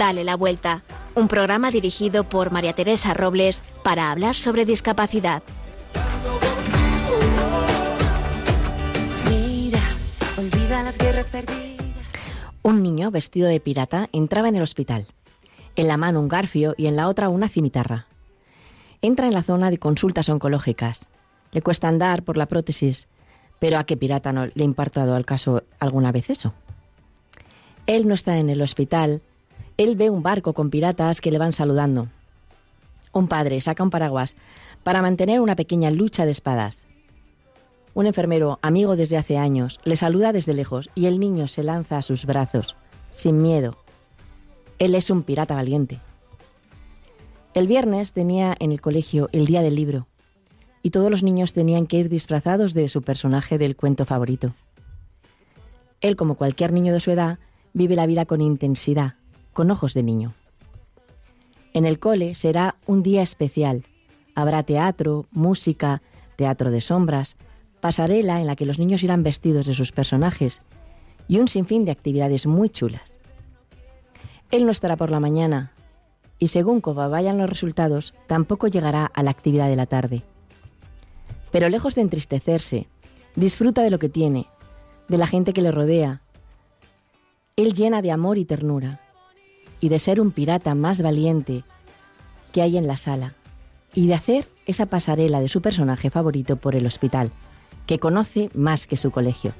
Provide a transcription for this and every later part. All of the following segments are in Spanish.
Dale la Vuelta, un programa dirigido por María Teresa Robles para hablar sobre discapacidad. Mira, olvida las guerras perdidas. Un niño vestido de pirata entraba en el hospital. En la mano un garfio y en la otra una cimitarra. Entra en la zona de consultas oncológicas. Le cuesta andar por la prótesis, pero ¿a qué pirata no le ha importado al caso alguna vez eso? Él no está en el hospital. Él ve un barco con piratas que le van saludando. Un padre saca un paraguas para mantener una pequeña lucha de espadas. Un enfermero, amigo desde hace años, le saluda desde lejos y el niño se lanza a sus brazos, sin miedo. Él es un pirata valiente. El viernes tenía en el colegio el día del libro y todos los niños tenían que ir disfrazados de su personaje del cuento favorito. Él, como cualquier niño de su edad, vive la vida con intensidad, con ojos de niño. En el cole será un día especial. Habrá teatro, música, teatro de sombras, pasarela en la que los niños irán vestidos de sus personajes y un sinfín de actividades muy chulas. Él no estará por la mañana y según cómo vayan los resultados, tampoco llegará a la actividad de la tarde. Pero lejos de entristecerse, disfruta de lo que tiene, de la gente que le rodea, él llena de amor y ternura, y de ser un pirata más valiente que hay en la sala, y de hacer esa pasarela de su personaje favorito por el hospital, que conoce más que su colegio.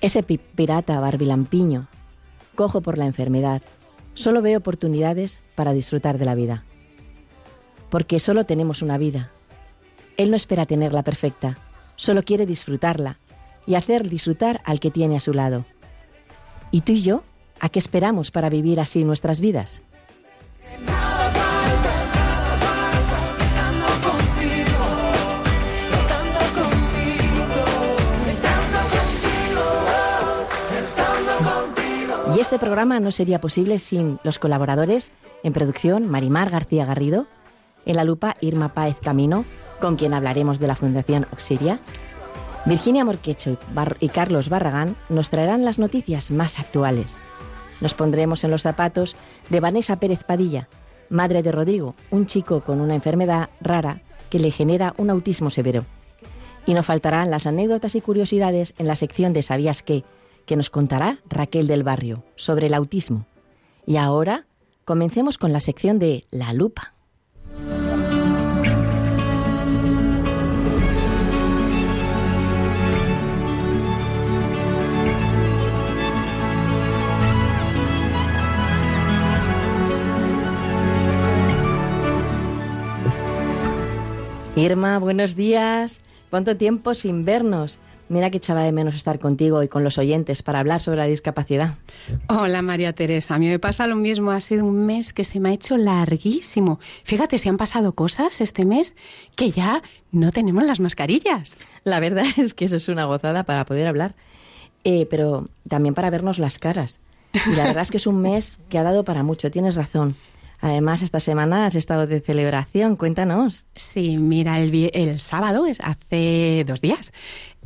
Ese pirata barbilampiño, cojo por la enfermedad, solo ve oportunidades para disfrutar de la vida. Porque solo tenemos una vida. Él no espera tenerla perfecta, solo quiere disfrutarla y hacer disfrutar al que tiene a su lado. ¿Y tú y yo? ¿A qué esperamos para vivir así nuestras vidas? Y este programa no sería posible sin los colaboradores en producción Marimar García Garrido, en la lupa Irma Páez Camino, con quien hablaremos de la Fundación Oxiria, Virginia Morquecho y Carlos Barragán nos traerán las noticias más actuales. Nos pondremos en los zapatos de Vanessa Pérez Padilla, madre de Rodrigo, un chico con una enfermedad rara que le genera un autismo severo. Y no faltarán las anécdotas y curiosidades en la sección de ¿Sabías qué? que nos contará Raquel del Barrio sobre el autismo. Y ahora comencemos con la sección de La Lupa. Irma, buenos días. ¿Cuánto tiempo sin vernos? Mira que echaba de menos estar contigo y con los oyentes para hablar sobre la discapacidad. Hola María Teresa, a mí me pasa lo mismo, ha sido un mes que se me ha hecho larguísimo. Fíjate, si han pasado cosas este mes que ya no tenemos las mascarillas. La verdad es que eso es una gozada para poder hablar, eh, pero también para vernos las caras. Y la verdad es que es un mes que ha dado para mucho, tienes razón. Además, esta semana has estado de celebración, cuéntanos. Sí, mira, el, el sábado, hace dos días,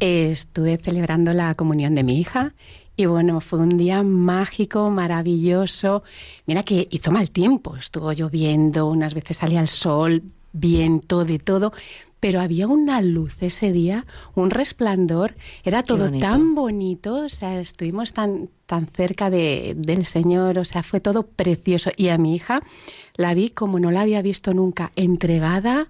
estuve celebrando la comunión de mi hija y bueno, fue un día mágico, maravilloso. Mira que hizo mal tiempo, estuvo lloviendo, unas veces salía el sol, viento, de todo, pero había una luz ese día, un resplandor, era todo tan bonito, o sea, estuvimos tan, tan cerca de, del Señor, o sea, fue todo precioso. Y a mi hija la vi como no la había visto nunca, entregada,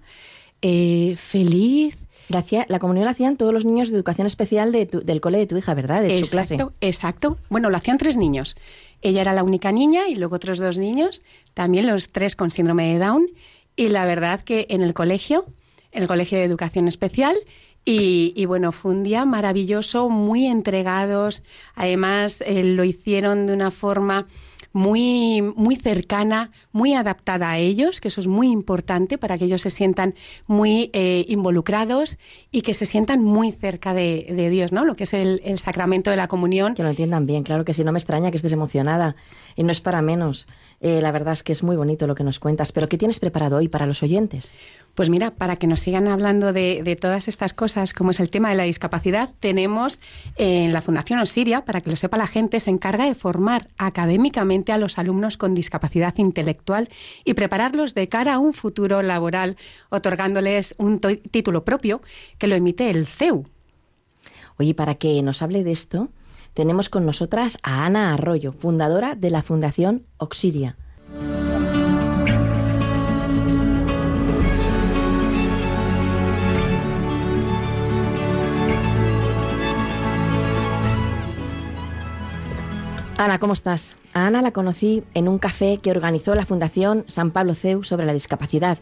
eh, feliz. La, la comunión la hacían todos los niños de educación especial de del cole de tu hija, ¿verdad? De exacto, su clase. Exacto. Bueno, lo hacían tres niños. Ella era la única niña y luego otros dos niños, también los tres con síndrome de Down. Y la verdad que en el colegio en el Colegio de Educación Especial. Y, bueno, fue un día maravilloso, muy entregados. Además, eh, lo hicieron de una forma muy, muy cercana, muy adaptada a ellos, que eso es muy importante para que ellos se sientan muy eh, involucrados y que se sientan muy cerca de, Dios, ¿no? Lo que es el, sacramento de la comunión. Que lo entiendan bien, claro que sí, no me extraña que estés emocionada y no es para menos. Eh, la verdad es que es muy bonito lo que nos cuentas, pero ¿qué tienes preparado hoy para los oyentes? Pues mira, para que nos sigan hablando de, todas estas cosas, como es el tema de la discapacidad, tenemos en la Fundación Osiria, para que lo sepa la gente, se encarga de formar académicamente a los alumnos con discapacidad intelectual y prepararlos de cara a un futuro laboral, otorgándoles un título propio que lo emite el CEU. Oye, para que nos hable de esto, tenemos con nosotras a Ana Arroyo, fundadora de la Fundación Oxiria. Ana, ¿cómo estás? A Ana la conocí en un café que organizó la Fundación San Pablo CEU sobre la discapacidad.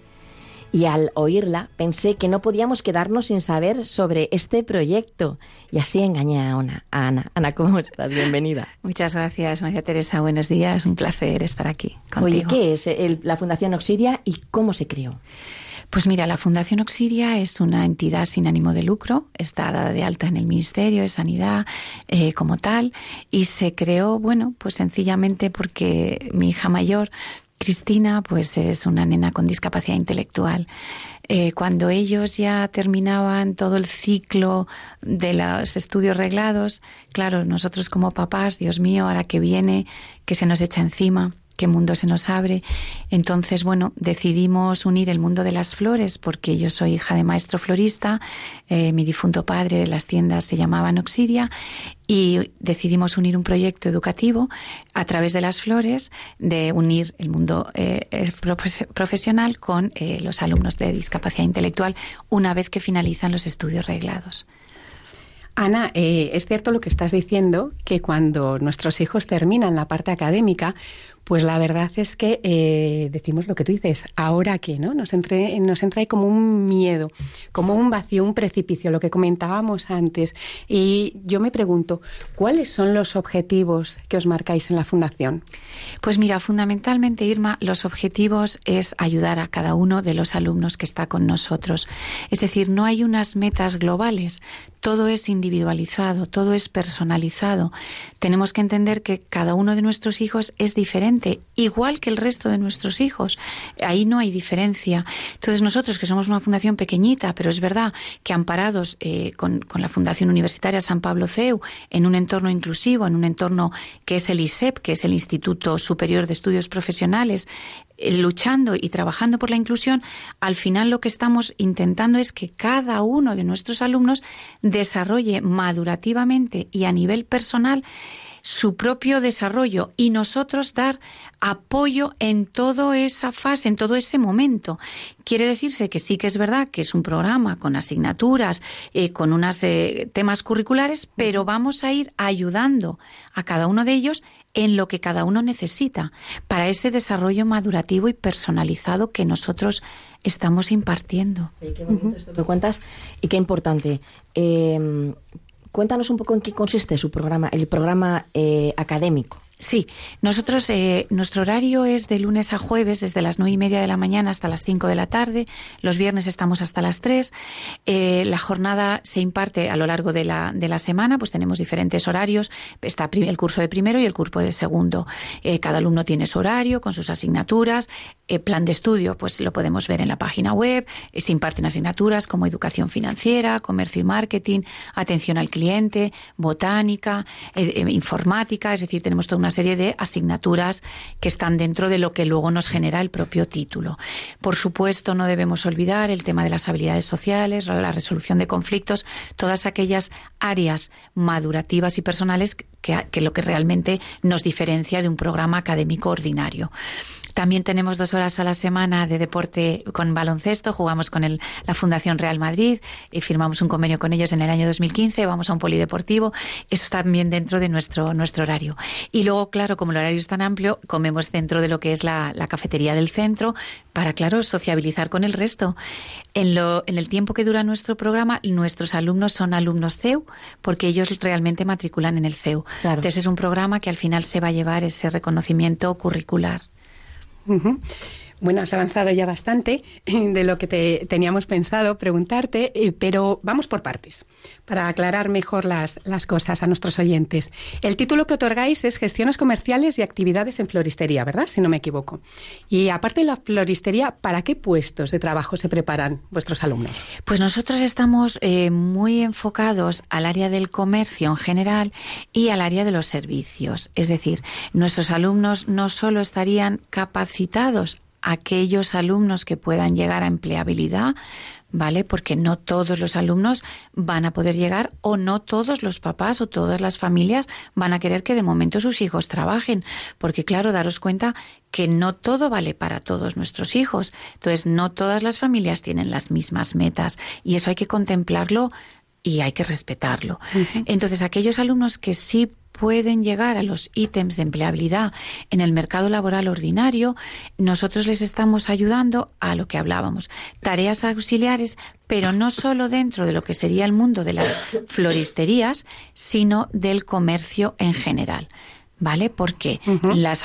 Y al oírla pensé que no podíamos quedarnos sin saber sobre este proyecto. Y así engañé a, Ana. Ana, ¿cómo estás? Bienvenida. Muchas gracias, María Teresa. Buenos días. Un placer estar aquí contigo. Oye, ¿qué es la Fundación Oxiria y cómo se creó? Pues mira, la Fundación Oxiria es una entidad sin ánimo de lucro, está dada de alta en el Ministerio de Sanidad eh, como tal y se creó, bueno, pues sencillamente porque mi hija mayor Cristina, pues es una nena con discapacidad intelectual. Eh, cuando ellos ya terminaban todo el ciclo de los estudios reglados, claro, nosotros como papás, Dios mío, ahora que viene, que se nos echa encima, qué mundo se nos abre. Entonces, bueno, decidimos unir el mundo de las flores porque yo soy hija de maestro florista, eh, mi difunto padre, las tiendas se llamaban Oxiria y decidimos unir un proyecto educativo a través de las flores, de unir el mundo eh, profesional con eh, los alumnos de discapacidad intelectual una vez que finalizan los estudios reglados. Ana, es cierto lo que estás diciendo, que cuando nuestros hijos terminan la parte académica, pues la verdad es que eh, decimos lo que tú dices, ahora qué, ¿no? Nos, entre, nos entra ahí como un miedo, como un vacío, un precipicio, lo que comentábamos antes. Y yo me pregunto, ¿cuáles son los objetivos que os marcáis en la Fundación? Pues mira, fundamentalmente, Irma, los objetivos es ayudar a cada uno de los alumnos que está con nosotros. Es decir, no hay unas metas globales, todo es individualizado, todo es personalizado. Tenemos que entender que cada uno de nuestros hijos es diferente igual que el resto de nuestros hijos. Ahí no hay diferencia. Entonces nosotros, que somos una fundación pequeñita, pero es verdad que amparados eh, con, la Fundación Universitaria San Pablo CEU, en un entorno inclusivo, en un entorno que es el ISEP, que es el Instituto Superior de Estudios Profesionales, eh, luchando y trabajando por la inclusión, al final lo que estamos intentando es que cada uno de nuestros alumnos desarrolle madurativamente y a nivel personal su propio desarrollo y nosotros dar apoyo en toda esa fase, en todo ese momento. Quiere decirse que sí que es verdad que es un programa con asignaturas, eh, con unos eh, temas curriculares, pero vamos a ir ayudando a cada uno de ellos en lo que cada uno necesita para ese desarrollo madurativo y personalizado que nosotros estamos impartiendo. qué bonito esto que cuentas y qué importante. Eh, Cuéntanos un poco en qué consiste su programa, el programa eh, académico. Sí, nosotros, eh, nuestro horario es de lunes a jueves, desde las nueve y media de la mañana hasta las cinco de la tarde. Los viernes estamos hasta las tres. Eh, la jornada se imparte a lo largo de la, de la semana, pues tenemos diferentes horarios. Está el curso de primero y el curso de segundo. Eh, cada alumno tiene su horario con sus asignaturas. Plan de estudio, pues lo podemos ver en la página web. se imparten asignaturas como educación financiera, comercio y marketing, atención al cliente, botánica, informática, es decir, tenemos toda una serie de asignaturas que están dentro de lo que luego nos genera el propio título. Por supuesto, no debemos olvidar el tema de las habilidades sociales, la resolución de conflictos, todas aquellas áreas madurativas y personales que, que lo que realmente nos diferencia de un programa académico ordinario. También tenemos dos horas a la semana de deporte con baloncesto. Jugamos con el, la Fundación Real Madrid y firmamos un convenio con ellos en el año 2015. Vamos a un polideportivo. Eso está también dentro de nuestro, nuestro horario. Y luego, claro, como el horario es tan amplio, comemos dentro de lo que es la, la cafetería del centro para, claro, sociabilizar con el resto. En, lo, en el tiempo que dura nuestro programa, nuestros alumnos son alumnos CEU porque ellos realmente matriculan en el CEU. Entonces es un programa que al final se va a llevar ese reconocimiento curricular. Uh -huh. Bueno, has avanzado ya bastante de lo que te teníamos pensado preguntarte, eh, pero vamos por partes, para aclarar mejor las, cosas a nuestros oyentes. El título que otorgáis es Gestiones Comerciales y Actividades en Floristería, ¿verdad? Si no me equivoco. Y aparte de la floristería, ¿para qué puestos de trabajo se preparan vuestros alumnos? Pues nosotros estamos eh, muy enfocados al área del comercio en general y al área de los servicios. Es decir, nuestros alumnos no solo estarían capacitados aquellos alumnos que puedan llegar a empleabilidad, ¿vale? Porque no todos los alumnos van a poder llegar o no todos los papás o todas las familias van a querer que de momento sus hijos trabajen, porque claro, daros cuenta que no todo vale para todos nuestros hijos. Entonces, no todas las familias tienen las mismas metas y eso hay que contemplarlo y hay que respetarlo. Entonces, aquellos alumnos que sí pueden llegar a los ítems de empleabilidad en el mercado laboral ordinario, nosotros les estamos ayudando a lo que hablábamos, tareas auxiliares, pero no solo dentro de lo que sería el mundo de las floristerías, sino del comercio en general. ¿Vale? Porque las,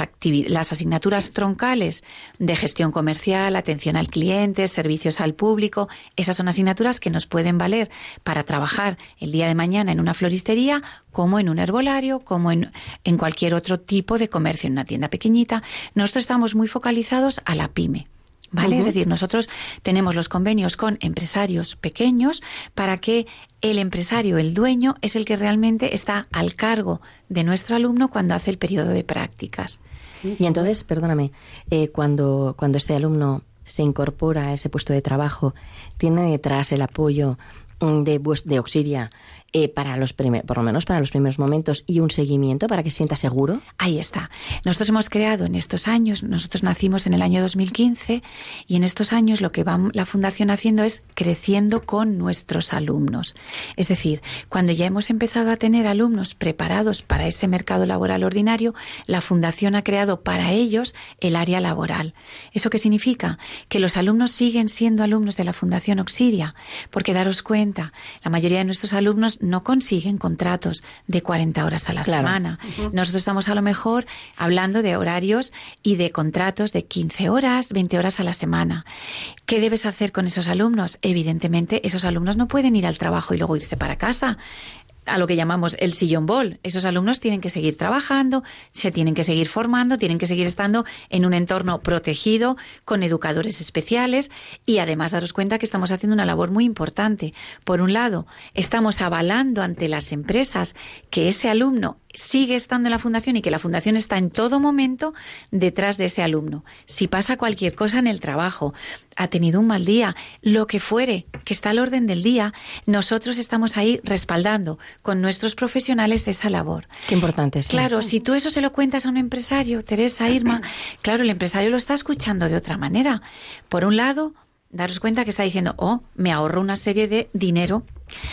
las asignaturas troncales de gestión comercial, atención al cliente, servicios al público, esas son asignaturas que nos pueden valer para trabajar el día de mañana en una floristería, como en un herbolario, como en, en cualquier otro tipo de comercio, en una tienda pequeñita. Nosotros estamos muy focalizados a la pyme. ¿Vale? Es decir, nosotros tenemos los convenios con empresarios pequeños para que el empresario, el dueño, es el que realmente está al cargo de nuestro alumno cuando hace el periodo de prácticas. Y entonces, perdóname, eh, cuando, cuando este alumno se incorpora a ese puesto de trabajo, ¿tiene detrás el apoyo de, de Auxilia eh, para los por lo menos para los primeros momentos y un seguimiento para que se sienta seguro? Ahí está. Nosotros hemos creado en estos años, nosotros nacimos en el año 2015 y en estos años lo que va la Fundación haciendo es creciendo con nuestros alumnos. Es decir, cuando ya hemos empezado a tener alumnos preparados para ese mercado laboral ordinario, la Fundación ha creado para ellos el área laboral. ¿Eso qué significa? Que los alumnos siguen siendo alumnos de la Fundación Auxilia, porque daros cuenta, la mayoría de nuestros alumnos no consiguen contratos de 40 horas a la semana. Nosotros estamos a lo mejor hablando de horarios y de contratos de 15 horas, 20 horas a la semana. ¿Qué debes hacer con esos alumnos? Evidentemente, esos alumnos no pueden ir al trabajo y luego irse para casa a lo que llamamos el sillón bol. Esos alumnos tienen que seguir trabajando, se tienen que seguir formando, tienen que seguir estando en un entorno protegido, con educadores especiales y además daros cuenta que estamos haciendo una labor muy importante. Por un lado, estamos avalando ante las empresas que ese alumno sigue estando en la fundación y que la fundación está en todo momento detrás de ese alumno. Si pasa cualquier cosa en el trabajo, ha tenido un mal día, lo que fuere, que está al orden del día, nosotros estamos ahí respaldando con nuestros profesionales esa labor. Qué importante es. Claro, si tú eso se lo cuentas a un empresario, Teresa, Irma, claro, el empresario lo está escuchando de otra manera. Por un lado, daros cuenta que está diciendo, oh, me ahorro una serie de dinero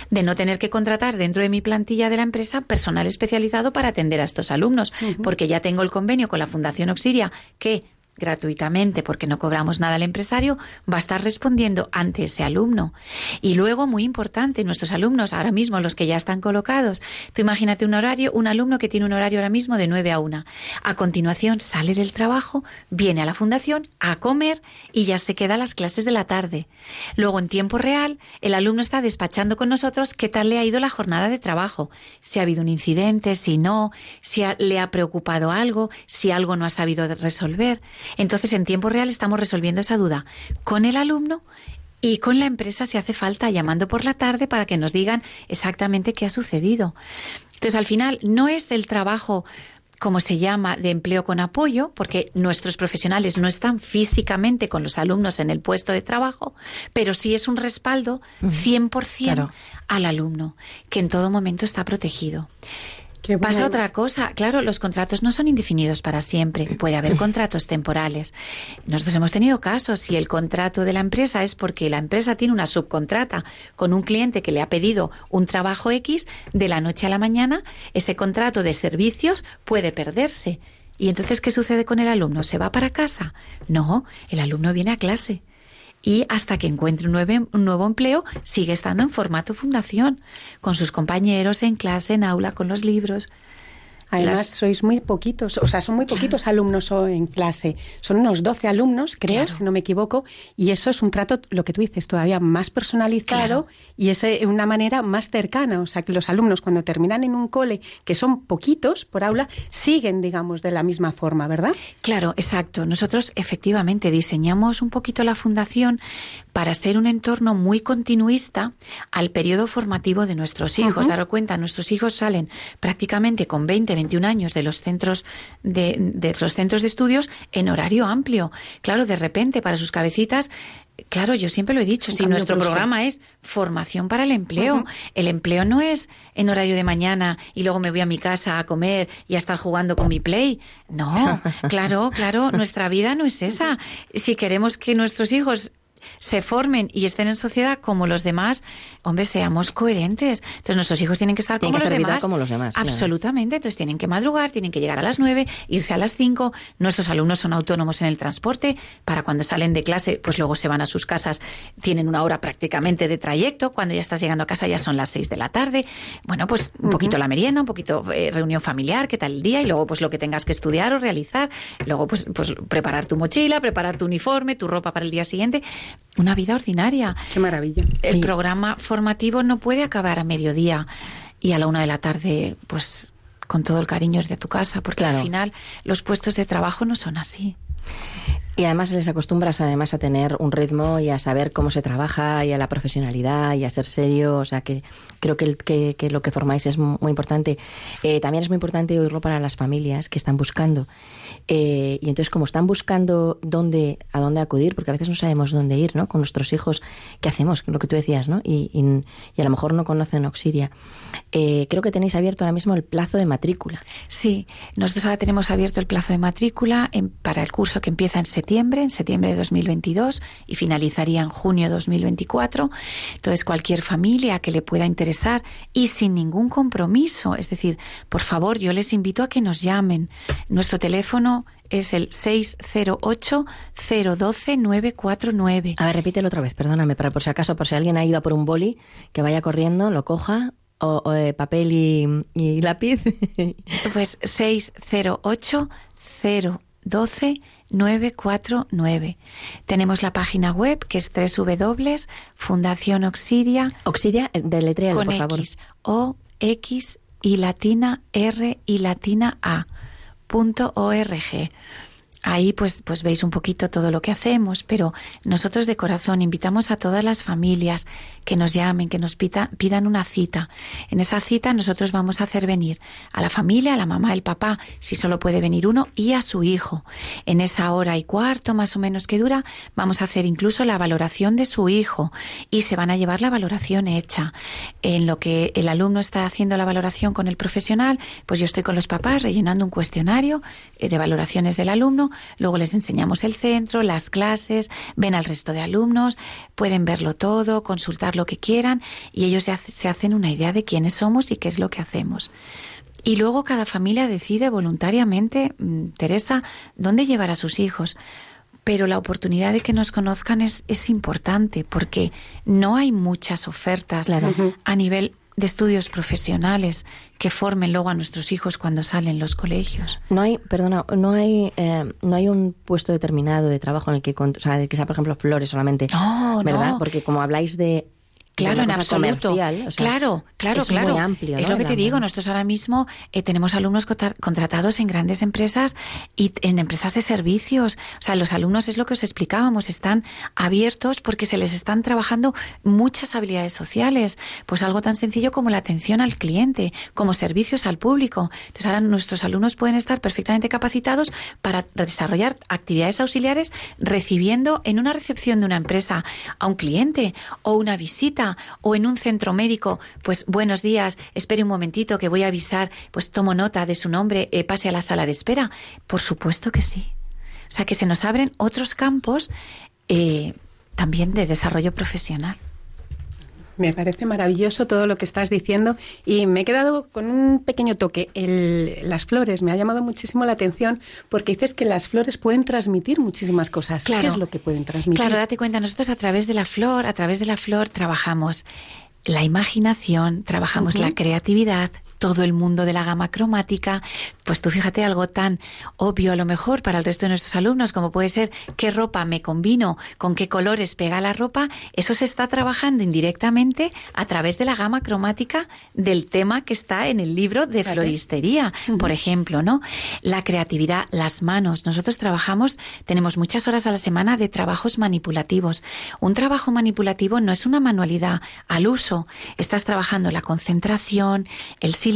de no tener que contratar dentro de mi plantilla de la empresa personal especializado para atender a estos alumnos, porque ya tengo el convenio con la Fundación Auxilia que gratuitamente porque no cobramos nada al empresario, va a estar respondiendo ante ese alumno. Y luego, muy importante, nuestros alumnos, ahora mismo los que ya están colocados, tú imagínate un horario, un alumno que tiene un horario ahora mismo de 9 a 1. A continuación sale del trabajo, viene a la fundación a comer y ya se queda a las clases de la tarde. Luego, en tiempo real, el alumno está despachando con nosotros qué tal le ha ido la jornada de trabajo, si ha habido un incidente, si no, si le ha preocupado algo, si algo no ha sabido resolver. Entonces, en tiempo real estamos resolviendo esa duda con el alumno y con la empresa si hace falta, llamando por la tarde para que nos digan exactamente qué ha sucedido. Entonces, al final, no es el trabajo como se llama, de empleo con apoyo, porque nuestros profesionales no están físicamente con los alumnos en el puesto de trabajo, pero sí es un respaldo 100% al alumno, que en todo momento está protegido. Pasa otra cosa. Claro, los contratos no son indefinidos para siempre. Puede haber contratos temporales. Nosotros hemos tenido casos. Si el contrato de la empresa es porque la empresa tiene una subcontrata con un cliente que le ha pedido un trabajo X, de la noche a la mañana, ese contrato de servicios puede perderse. ¿Y entonces qué sucede con el alumno? ¿Se va para casa? No, el alumno viene a clase y hasta que encuentre un nuevo, un nuevo, empleo sigue estando en formato fundación, con sus compañeros en clase, en aula, con los libros. Además, sois muy poquitos, o sea, son muy poquitos alumnos en clase. Son unos 12 alumnos, creo, si no me equivoco, y eso es un trato, lo que tú dices, todavía más personalizado y es una manera más cercana. O sea, que los alumnos cuando terminan en un cole, que son poquitos por aula, siguen, digamos, de la misma forma, ¿verdad? Claro, exacto. Nosotros efectivamente diseñamos un poquito la fundación para ser un entorno muy continuista al periodo formativo de nuestros hijos. Dar cuenta, nuestros hijos salen prácticamente con 20, 21 años de los centros de, de los centros de estudios en horario amplio. Claro, de repente para sus cabecitas Claro, yo siempre lo he dicho, si nuestro programa es formación para el empleo, el empleo no es en horario de mañana y luego me voy a mi casa a comer y a estar jugando con mi play. No, claro, claro, nuestra vida no es esa. Si queremos que nuestros hijos se formen y estén en sociedad como los demás, hombre, seamos coherentes. Entonces nuestros hijos tienen que estar como, los demás, como los demás. Absolutamente. Entonces tienen que madrugar, tienen que llegar a las nueve, irse a las cinco. Nuestros alumnos son autónomos en el transporte. Para cuando salen de clase, pues luego se van a sus casas. Tienen una hora prácticamente de trayecto. Cuando ya estás llegando a casa ya son las seis de la tarde. Bueno, pues un poquito la merienda, un poquito eh, reunión familiar, qué tal el día y luego pues lo que tengas que estudiar o realizar. Luego pues, pues preparar tu mochila, preparar tu uniforme, tu ropa para el día siguiente una vida ordinaria. Qué maravilla. El programa formativo no puede acabar a mediodía y a la una de la tarde, pues con todo el cariño de tu casa, porque al final los puestos de trabajo no son así. Y además les acostumbras además a tener un ritmo y a saber cómo se trabaja y a la profesionalidad y a ser serio. O sea que creo que, que, lo que formáis es muy importante. Eh, también es muy importante oírlo para las familias que están buscando. Eh, y entonces como están buscando dónde, a dónde acudir, porque a veces no sabemos dónde ir, ¿no? Con nuestros hijos, ¿qué hacemos? Lo que tú decías, ¿no? Y, y, a lo mejor no conocen Auxilia. Eh, creo que tenéis abierto ahora mismo el plazo de matrícula. Sí, nosotros ahora tenemos abierto el plazo de matrícula para el curso que empieza en septiembre, en septiembre de 2022 y finalizaría en junio de 2024. Entonces, cualquier familia que le pueda interesar y sin ningún compromiso, es decir, por favor, yo les invito a que nos llamen. Nuestro teléfono es el 608-012-949. A ver, repítelo otra vez, perdóname, para por si acaso, por si alguien ha ido a por un boli, que vaya corriendo, lo coja, o, eh, papel y, y lápiz. pues 608 012 949. Tenemos la página web que es www.fundación Oxiria. Eh, deletréalo, con por favor. X, O, X y latina R y latina A. Punto org. Ahí pues, pues veis un poquito todo lo que hacemos, pero nosotros de corazón invitamos a todas las familias que nos llamen, que nos pidan una cita. En esa cita nosotros vamos a hacer venir a la familia, a la mamá, el papá, si solo puede venir uno, y a su hijo. En esa hora y cuarto más o menos que dura, vamos a hacer incluso la valoración de su hijo y se van a llevar la valoración hecha. En lo que el alumno está haciendo la valoración con el profesional, pues yo estoy con los papás rellenando un cuestionario eh, de valoraciones del alumno luego les enseñamos el centro, las clases, ven al resto de alumnos, pueden verlo todo, consultar lo que quieran y ellos se, hacen una idea de quiénes somos y qué es lo que hacemos. Y luego cada familia decide voluntariamente, mm, Teresa, dónde llevar a sus hijos. Pero la oportunidad de que nos conozcan es, es importante porque no hay muchas ofertas a nivel de estudios profesionales que formen luego a nuestros hijos cuando salen los colegios. No hay, perdona, no hay, eh, no hay un puesto determinado de trabajo en el que, o sea, que sea, por ejemplo, flores solamente, no, ¿verdad? Porque como habláis de Claro, en absoluto. claro, claro, es claro. Muy amplio, Es lo que te digo. Nosotros ahora mismo eh, tenemos alumnos contratados en grandes empresas y en empresas de servicios. O sea, los alumnos es lo que os explicábamos, están abiertos porque se les están trabajando muchas habilidades sociales. Pues algo tan sencillo como la atención al cliente, como servicios al público. Entonces ahora nuestros alumnos pueden estar perfectamente capacitados para desarrollar actividades auxiliares recibiendo en una recepción de una empresa a un cliente o una visita o en un centro médico, pues buenos días, espere un momentito que voy a avisar, pues tomo nota de su nombre, eh, pase a la sala de espera. Por supuesto que sí. O sea que se nos abren otros campos eh, también de desarrollo profesional. Me parece maravilloso todo lo que estás diciendo y me he quedado con un pequeño toque. las flores me ha llamado muchísimo la atención porque dices que las flores pueden transmitir muchísimas cosas. ¿Qué es lo que pueden transmitir? Claro, date cuenta, nosotros a través de la flor, a través de la flor trabajamos la imaginación, trabajamos la creatividad, todo el mundo de la gama cromática. Pues tú fíjate algo tan obvio a lo mejor para el resto de nuestros alumnos como puede ser qué ropa me combino, con qué colores pega la ropa. Eso se está trabajando indirectamente a través de la gama cromática del tema que está en el libro de floristería, por ejemplo, ¿no? La creatividad, las manos. Nosotros trabajamos, tenemos muchas horas a la semana de trabajos manipulativos. Un trabajo manipulativo no es una manualidad al uso. Estás trabajando la concentración, el silencio,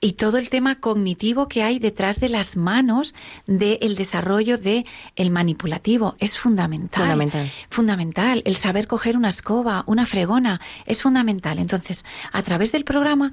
y todo el tema cognitivo que hay detrás de las manos del desarrollo de el manipulativo es fundamental. Fundamental. Fundamental. El saber coger una escoba, una fregona, es fundamental. Entonces, a través del programa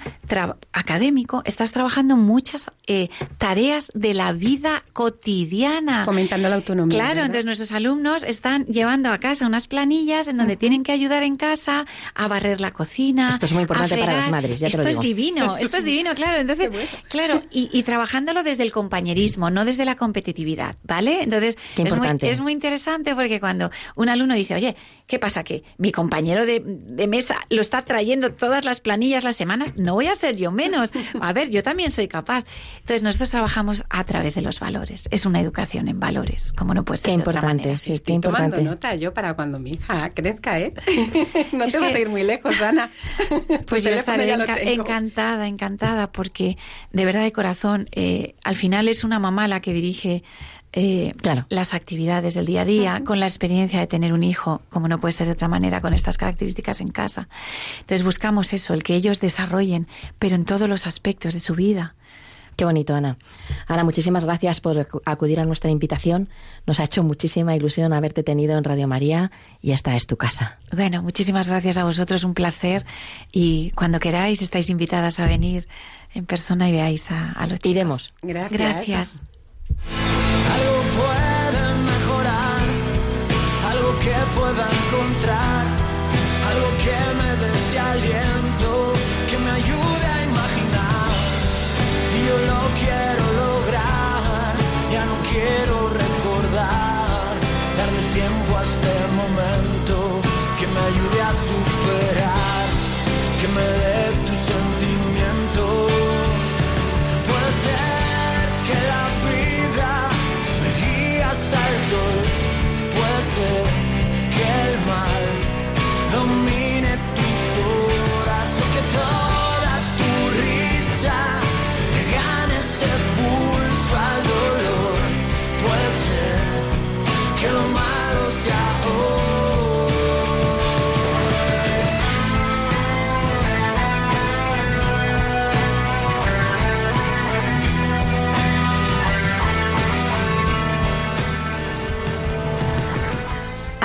académico estás trabajando muchas eh, tareas de la vida cotidiana. Fomentando la autonomía. Claro, entonces nuestros alumnos están llevando a casa unas planillas en donde tienen que ayudar en casa a barrer la cocina. Esto es muy importante para las madres, ya Esto te es divino, esto es divino, claro. Entonces, claro, y, trabajándolo desde el compañerismo, no desde la competitividad, ¿vale? Entonces, es muy, es muy, interesante porque cuando un alumno dice, oye, ¿qué pasa? Que mi compañero de, mesa lo está trayendo todas las planillas las semanas, no voy a ser yo menos. A ver, yo también soy capaz. Entonces, nosotros trabajamos a través de los valores. Es una educación en valores, como no puede ser qué de importante, otra Sí, Estoy importante. tomando nota yo para cuando mi hija crezca, ¿eh? no te vas a ir muy lejos, Ana. Pues yo estaré encantada, encantada, porque de verdad de corazón, eh, al final es una mamá la que dirige eh, las actividades del día a día, con la experiencia de tener un hijo, como no puede ser de otra manera, con estas características en casa. Entonces buscamos eso, el que ellos desarrollen, pero en todos los aspectos de su vida. Qué bonito, Ana. Ana, muchísimas gracias por acudir a nuestra invitación. Nos ha hecho muchísima ilusión haberte tenido en Radio María y esta es tu casa. Bueno, muchísimas gracias a vosotros, un placer. Y cuando queráis, estáis invitadas a venir en persona y veáis a, los chicos. Iremos. Gracias. Gracias.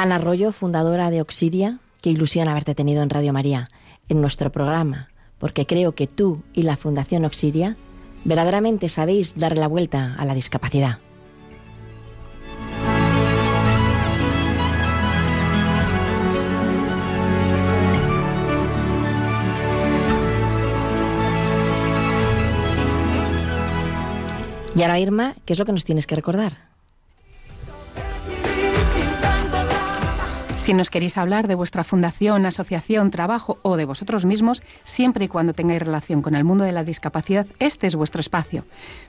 Ana Arroyo, fundadora de Oxiria, qué ilusión haberte tenido en Radio María, en nuestro programa, porque creo que tú y la Fundación Oxiria verdaderamente sabéis dar la vuelta a la discapacidad. Y ahora, Irma, ¿qué es lo que nos tienes que recordar? Si nos queréis hablar de vuestra fundación, asociación, trabajo o de vosotros mismos, siempre y cuando tengáis relación con el mundo de la discapacidad, este es vuestro espacio.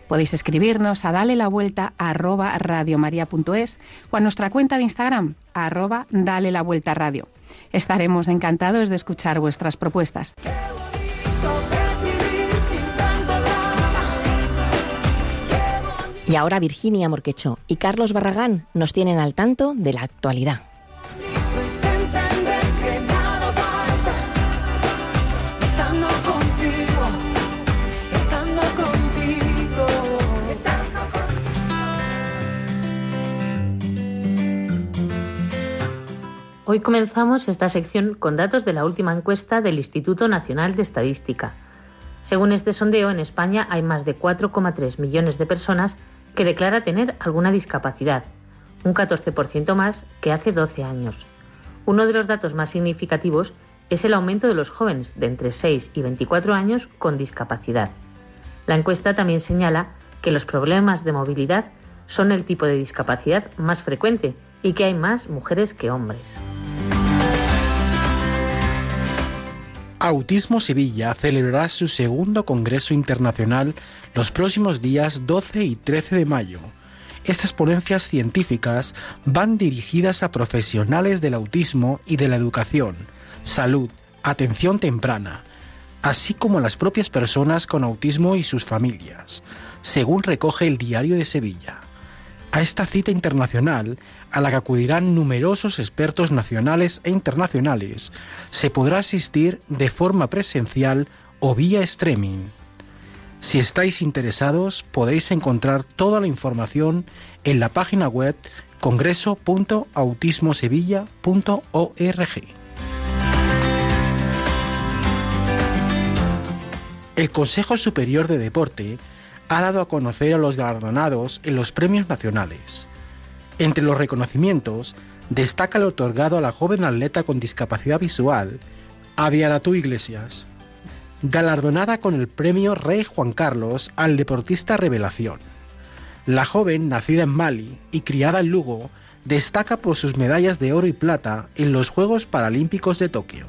Podéis escribirnos a dale la vuelta a arroba radiomaria.es o a nuestra cuenta de Instagram arroba dale la vuelta radio. Estaremos encantados de escuchar vuestras propuestas. Y ahora Virginia Morquecho y Carlos Barragán nos tienen al tanto de la actualidad. Hoy comenzamos esta sección con datos de la última encuesta del Instituto Nacional de Estadística. Según este sondeo, en España hay más de 4,3 millones de personas que declara tener alguna discapacidad, un 14% más que hace 12 años. Uno de los datos más significativos es el aumento de los jóvenes de entre 6 y 24 años con discapacidad. La encuesta también señala que los problemas de movilidad son el tipo de discapacidad más frecuente y que hay más mujeres que hombres. Autismo Sevilla celebrará su segundo Congreso Internacional los próximos días 12 y 13 de mayo. Estas ponencias científicas van dirigidas a profesionales del autismo y de la educación, salud, atención temprana, así como a las propias personas con autismo y sus familias, según recoge el Diario de Sevilla. A esta cita internacional, a la que acudirán numerosos expertos nacionales e internacionales, se podrá asistir de forma presencial o vía streaming. Si estáis interesados, podéis encontrar toda la información en la página web congreso.autismosevilla.org. El Consejo Superior de Deporte ha dado a conocer a los galardonados en los premios nacionales. Entre los reconocimientos destaca el otorgado a la joven atleta con discapacidad visual, Aviadatú Iglesias, galardonada con el premio Rey Juan Carlos al deportista revelación. La joven, nacida en Mali y criada en Lugo, destaca por sus medallas de oro y plata en los Juegos Paralímpicos de Tokio.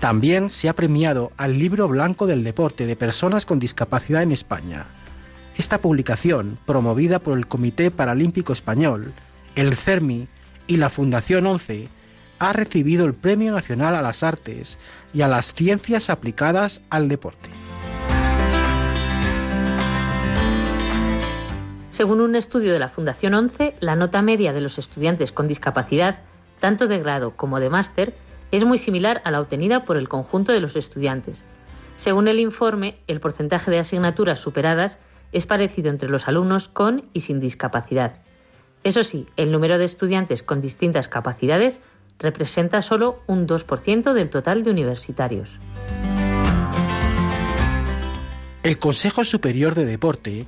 También se ha premiado al Libro Blanco del Deporte de Personas con Discapacidad en España. Esta publicación, promovida por el Comité Paralímpico Español, el CERMI y la Fundación 11, ha recibido el Premio Nacional a las Artes y a las Ciencias aplicadas al deporte. Según un estudio de la Fundación 11, la nota media de los estudiantes con discapacidad, tanto de grado como de máster, es muy similar a la obtenida por el conjunto de los estudiantes. Según el informe, el porcentaje de asignaturas superadas es parecido entre los alumnos con y sin discapacidad. Eso sí, el número de estudiantes con distintas capacidades representa solo un 2% del total de universitarios. El Consejo Superior de Deporte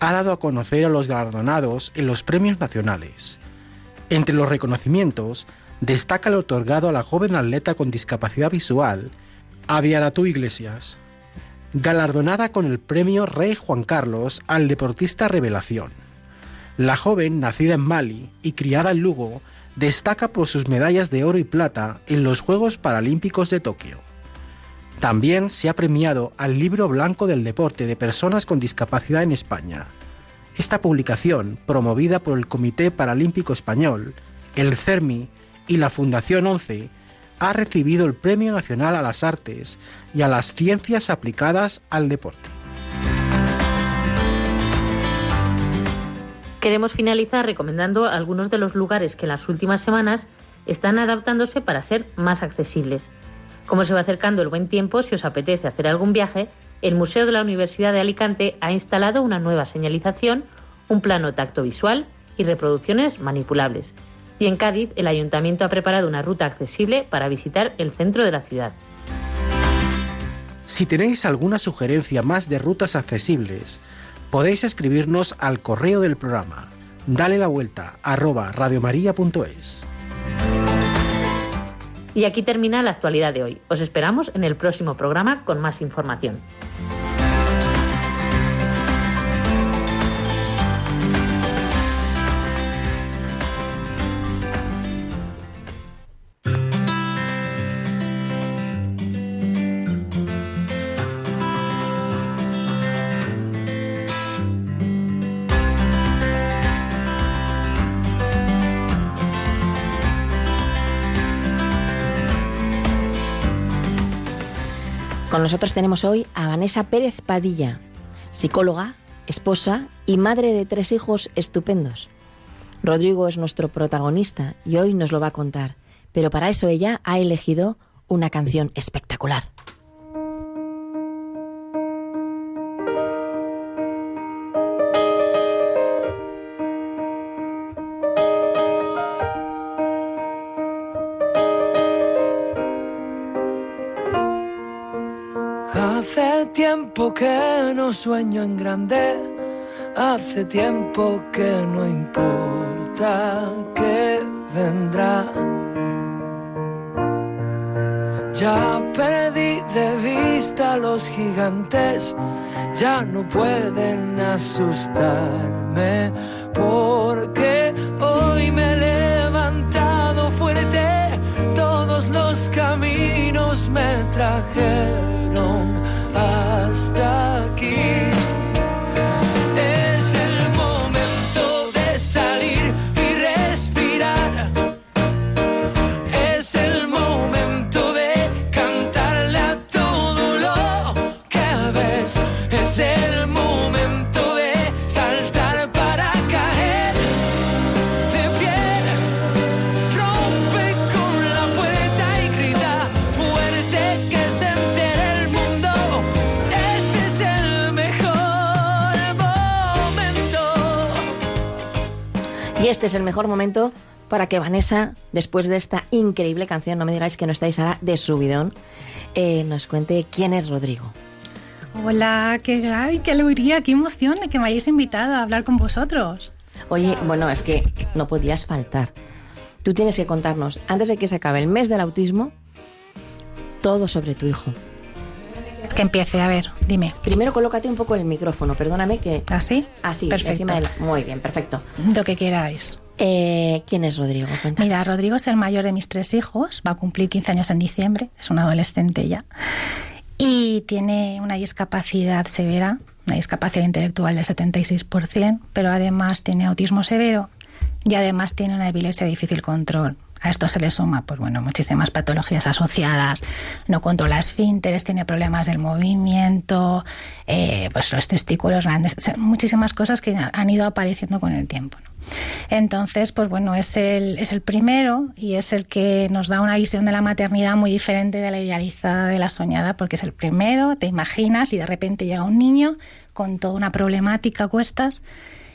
ha dado a conocer a los galardonados en los premios nacionales. Entre los reconocimientos destaca el otorgado a la joven atleta con discapacidad visual, Aviadatú Iglesias, galardonada con el premio Rey Juan Carlos al deportista revelación. La joven, nacida en Mali y criada en Lugo, destaca por sus medallas de oro y plata en los Juegos Paralímpicos de Tokio. También se ha premiado al Libro Blanco del Deporte de Personas con Discapacidad en España. Esta publicación, promovida por el Comité Paralímpico Español, el CERMI y la Fundación 11, ha recibido el Premio Nacional a las Artes y a las Ciencias aplicadas al deporte. Queremos finalizar recomendando algunos de los lugares que en las últimas semanas están adaptándose para ser más accesibles. Como se va acercando el buen tiempo, si os apetece hacer algún viaje, el Museo de la Universidad de Alicante ha instalado una nueva señalización, un plano tacto visual y reproducciones manipulables. Y en Cádiz, el ayuntamiento ha preparado una ruta accesible para visitar el centro de la ciudad. Si tenéis alguna sugerencia más de rutas accesibles, podéis escribirnos al correo del programa. Dale la vuelta arroba radiomaria.es. Y aquí termina la actualidad de hoy. Os esperamos en el próximo programa con más información. Con nosotros tenemos hoy a Vanessa Pérez Padilla, psicóloga, esposa y madre de tres hijos estupendos. Rodrigo es nuestro protagonista y hoy nos lo va a contar, pero para eso ella ha elegido una canción espectacular. Tiempo que no sueño en grande, hace tiempo que no importa qué vendrá. Ya perdí de vista los gigantes, ya no pueden asustarme, porque este es el mejor momento para que Vanessa, después de esta increíble canción, no me digáis que no estáis ahora de subidón, eh, nos cuente quién es Rodrigo. Hola, qué, ay, qué alegría, qué emoción de que me hayáis invitado a hablar con vosotros. Oye, bueno, es que no podías faltar. Tú tienes que contarnos, antes de que se acabe el mes del autismo, todo sobre tu hijo. Que empiece, a ver, dime. Primero colócate un poco el micrófono, perdóname que... ¿Así? Así, Perfecto. encima del... Muy bien, perfecto. Lo que queráis. Eh, ¿Quién es Rodrigo? Cuéntame. Mira, Rodrigo es el mayor de mis tres hijos, va a cumplir 15 años en diciembre, es un adolescente ya. Y tiene una discapacidad severa, una discapacidad intelectual del 76%, pero además tiene autismo severo y además tiene una epilepsia de difícil control. A esto se le suma, pues bueno, muchísimas patologías asociadas. No controla esfínteres, tiene problemas del movimiento, eh, pues los testículos grandes, muchísimas cosas que han ido apareciendo con el tiempo. Entonces, pues bueno, es el, es el primero y es el que nos da una visión de la maternidad muy diferente de la idealizada, de la soñada, porque es el primero, te imaginas y de repente llega un niño con toda una problemática cuestas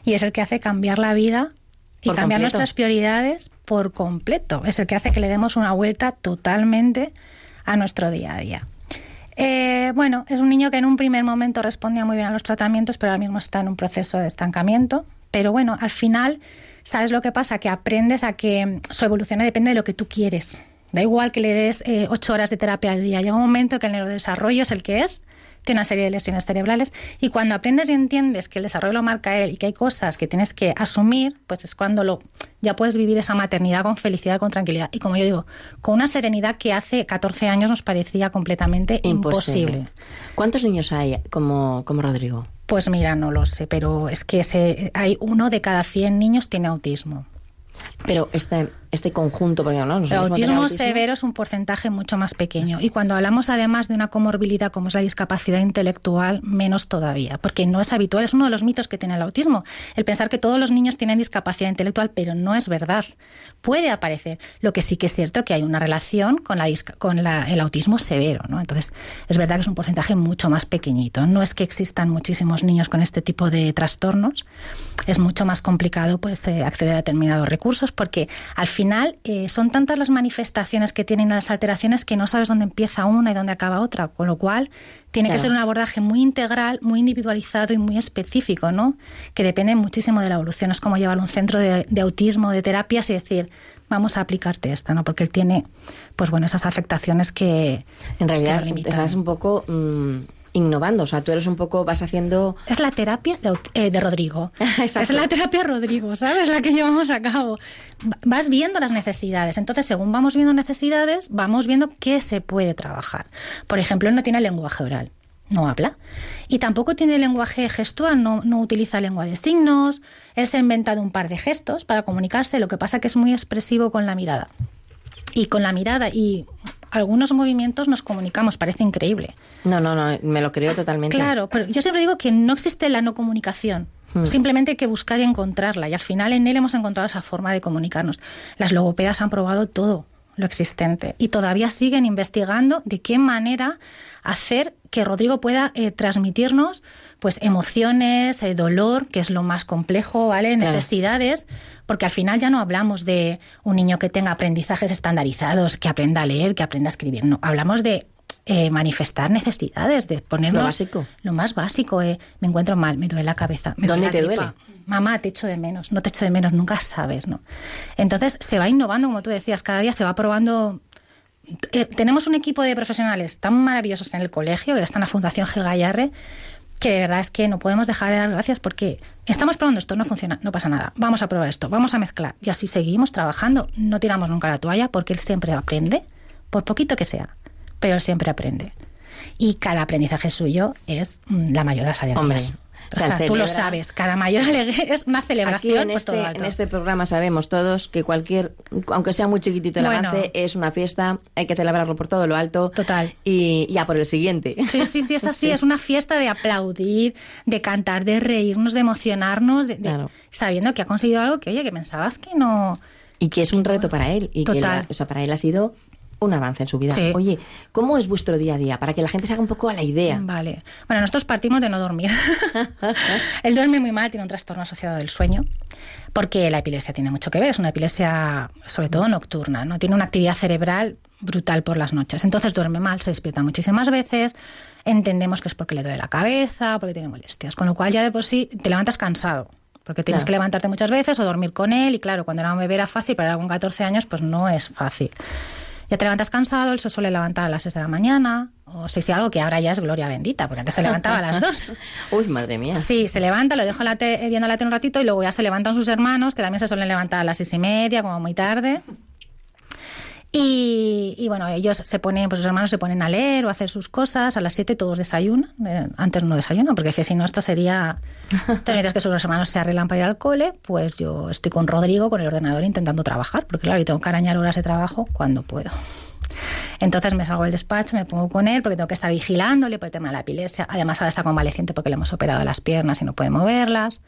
y es el que hace cambiar la vida y Por cambiar completo. nuestras prioridades por completo. Es el que hace que le demos una vuelta totalmente a nuestro día a día. Eh, bueno, es un niño que en un primer momento respondía muy bien a los tratamientos, pero ahora mismo está en un proceso de estancamiento. Pero bueno, al final, ¿sabes lo que pasa? Que aprendes a que su evolución depende de lo que tú quieres. Da igual que le des eh, ocho horas de terapia al día. Llega un momento que el neurodesarrollo es el que es, tiene una serie de lesiones cerebrales y cuando aprendes y entiendes que el desarrollo lo marca él y que hay cosas que tienes que asumir, pues es cuando lo ya puedes vivir esa maternidad con felicidad, con tranquilidad y como yo digo, con una serenidad que hace 14 años nos parecía completamente imposible. ¿Cuántos niños hay como, como Rodrigo? Pues mira, no lo sé, pero es que se, hay uno de cada 100 niños tiene autismo. Pero este, este conjunto, porque no, El tener autismo severo es un porcentaje mucho más pequeño. Y cuando hablamos además de una comorbilidad como es la discapacidad intelectual, menos todavía, porque no es habitual, es uno de los mitos que tiene el autismo, el pensar que todos los niños tienen discapacidad intelectual, pero no es verdad. Puede aparecer. Lo que sí que es cierto que hay una relación con, la, disca- con la- el autismo severo. ¿no? Entonces, es verdad que es un porcentaje mucho más pequeñito. No es que existan muchísimos niños con este tipo de trastornos, es mucho más complicado pues eh, acceder a determinados recursos porque al final eh, son tantas las manifestaciones que tienen las alteraciones que no sabes dónde empieza una y dónde acaba otra, con lo cual tiene que ser un abordaje muy integral, muy individualizado y muy específico, ¿no? Que depende muchísimo de la evolución. Es como llevar un centro de, de autismo, de terapias y decir, vamos a aplicarte esta, ¿no? Porque él tiene, pues bueno, esas afectaciones que... En que realidad limitan. estás un poco mm, innovando, o sea, tú eres un poco, vas haciendo... Es la terapia de, eh, de Rodrigo. Es la terapia Rodrigo, ¿sabes? La que llevamos a cabo. Va- Vas viendo las necesidades. Entonces, según vamos viendo necesidades, vamos viendo qué se puede trabajar. Por ejemplo, él no tiene lenguaje oral. No habla. Y tampoco tiene lenguaje gestual, no, no utiliza lengua de signos. Él se ha inventado un par de gestos para comunicarse, lo que pasa que es muy expresivo con la mirada. Y con la mirada y algunos movimientos nos comunicamos, parece increíble. No, no, no, me lo creo totalmente. Claro, pero yo siempre digo que no existe la no comunicación. Hmm. Simplemente hay que buscar y encontrarla. Y al final en él hemos encontrado esa forma de comunicarnos. Las logopedas han probado todo lo existente y todavía siguen investigando de qué manera hacer que Rodrigo pueda eh, transmitirnos pues emociones, eh, dolor, que es lo más complejo, ¿vale? Claro. Necesidades, porque al final ya no hablamos de un niño que tenga aprendizajes estandarizados, que aprenda a leer, que aprenda a escribir, no, hablamos de eh, manifestar necesidades, de ponernos Lo básico. lo más básico, eh, me encuentro mal, me duele la cabeza. Me ¿Dónde duele te duele? Mamá, te echo de menos, no te echo de menos, nunca sabes, ¿no? Entonces se va innovando, como tú decías, cada día se va probando. Eh, tenemos un equipo de profesionales tan maravillosos en el colegio, que está en la Fundación Gil Gallarre, que de verdad es que no podemos dejar de dar gracias porque estamos probando esto, no funciona, no pasa nada, vamos a probar esto, vamos a mezclar y así seguimos trabajando, no tiramos nunca la toalla porque él siempre aprende, por poquito que sea, pero siempre aprende. Y cada aprendizaje suyo es mm, la mayor de las alegrías. Hombre, O sea, tú lo sabes, cada mayor alegría es una Aquí celebración en por este, todo lo alto. en este programa sabemos todos que cualquier, aunque sea muy chiquitito el Bueno. avance, es una fiesta, hay que celebrarlo por todo lo alto. Total. Y ya por el siguiente. Sí, sí, sí, es así, es una fiesta de aplaudir, de cantar, de reírnos, de emocionarnos, de, de- Claro. sabiendo que ha conseguido algo que, oye, que pensabas que no... Y que es un reto para él. Y que Total. la- o sea, para él ha sido un avance en su vida. Sí. Oye, ¿cómo es vuestro día a día? Para que la gente se haga un poco a la idea. Vale. Bueno, nosotros partimos de no dormir. Él duerme muy mal, tiene un trastorno asociado del sueño, porque la epilepsia tiene mucho que ver, es una epilepsia sobre todo nocturna, ¿no? Tiene una actividad cerebral brutal por las noches. Entonces duerme mal, se despierta muchísimas veces, entendemos que es porque le duele la cabeza, porque tiene molestias, con lo cual ya de por sí te levantas cansado. Porque tienes Claro. que levantarte muchas veces o dormir con él. Y claro, cuando era un bebé era fácil, pero ahora con 14 años pues no es fácil. Ya te levantas cansado, él se suele levantar a las 6 de la mañana, o si sí, algo que ahora ya es gloria bendita, porque antes se levantaba a las 2. Uy, madre mía. Sí, se levanta, lo dejo la te- viendo la tele un ratito y luego ya se levantan sus hermanos, que también se suelen levantar a las seis y media, como muy tarde. Y, y bueno, ellos se ponen, pues sus hermanos se ponen a leer o a hacer sus cosas. A las 7 todos desayunan. Eh, antes no desayunan, porque es que si no, esto sería. Entonces, que sus hermanos se arreglan para ir al cole, pues yo estoy con Rodrigo, con el ordenador, intentando trabajar, porque claro, yo tengo que arañar horas de trabajo cuando puedo. Entonces me salgo del despacho, me pongo con él porque tengo que estar vigilándole por el tema de la epilepsia. Además, ahora está convaleciente porque le hemos operado las piernas y no puede moverlas.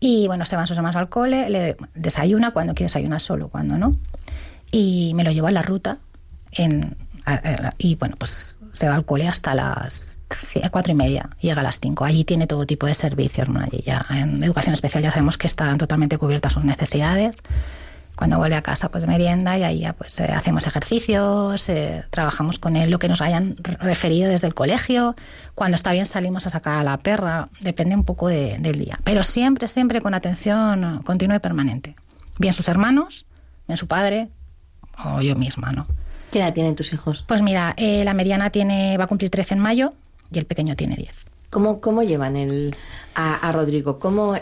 Y bueno, se van sus hermanos al cole, le desayuna cuando quiere desayunar solo, cuando no. Y me lo llevo a la ruta en, y bueno, pues se va al cole hasta las cuatro y media, llega a las cinco. Allí tiene todo tipo de servicios, ¿no? Allí ya en educación especial ya sabemos que están totalmente cubiertas sus necesidades. Cuando vuelve a casa, pues merienda y ahí pues eh, hacemos ejercicios, eh, trabajamos con él lo que nos hayan re- referido desde el colegio. Cuando está bien salimos a sacar a la perra, depende un poco de- del día. Pero siempre, siempre con atención continua y permanente. Bien sus hermanos, bien su padre o yo misma, ¿no? ¿Qué edad tienen tus hijos? Pues mira, eh, la mediana tiene va a cumplir 13 en mayo y el pequeño tiene 10. ¿Cómo, cómo llevan el, a, a Rodrigo? ¿Cómo,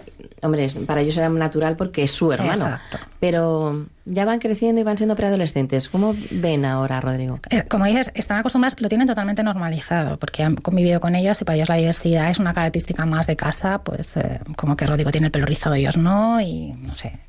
hombre, para ellos era natural porque es su hermano. Exacto. Pero ya van creciendo y van siendo preadolescentes. ¿Cómo ven ahora a Rodrigo? Eh, Como dices, están acostumbrados, lo tienen totalmente normalizado, porque han convivido con ellos y para ellos la diversidad es una característica más de casa, pues eh, como que Rodrigo tiene el pelo rizado, ellos no, y no sé.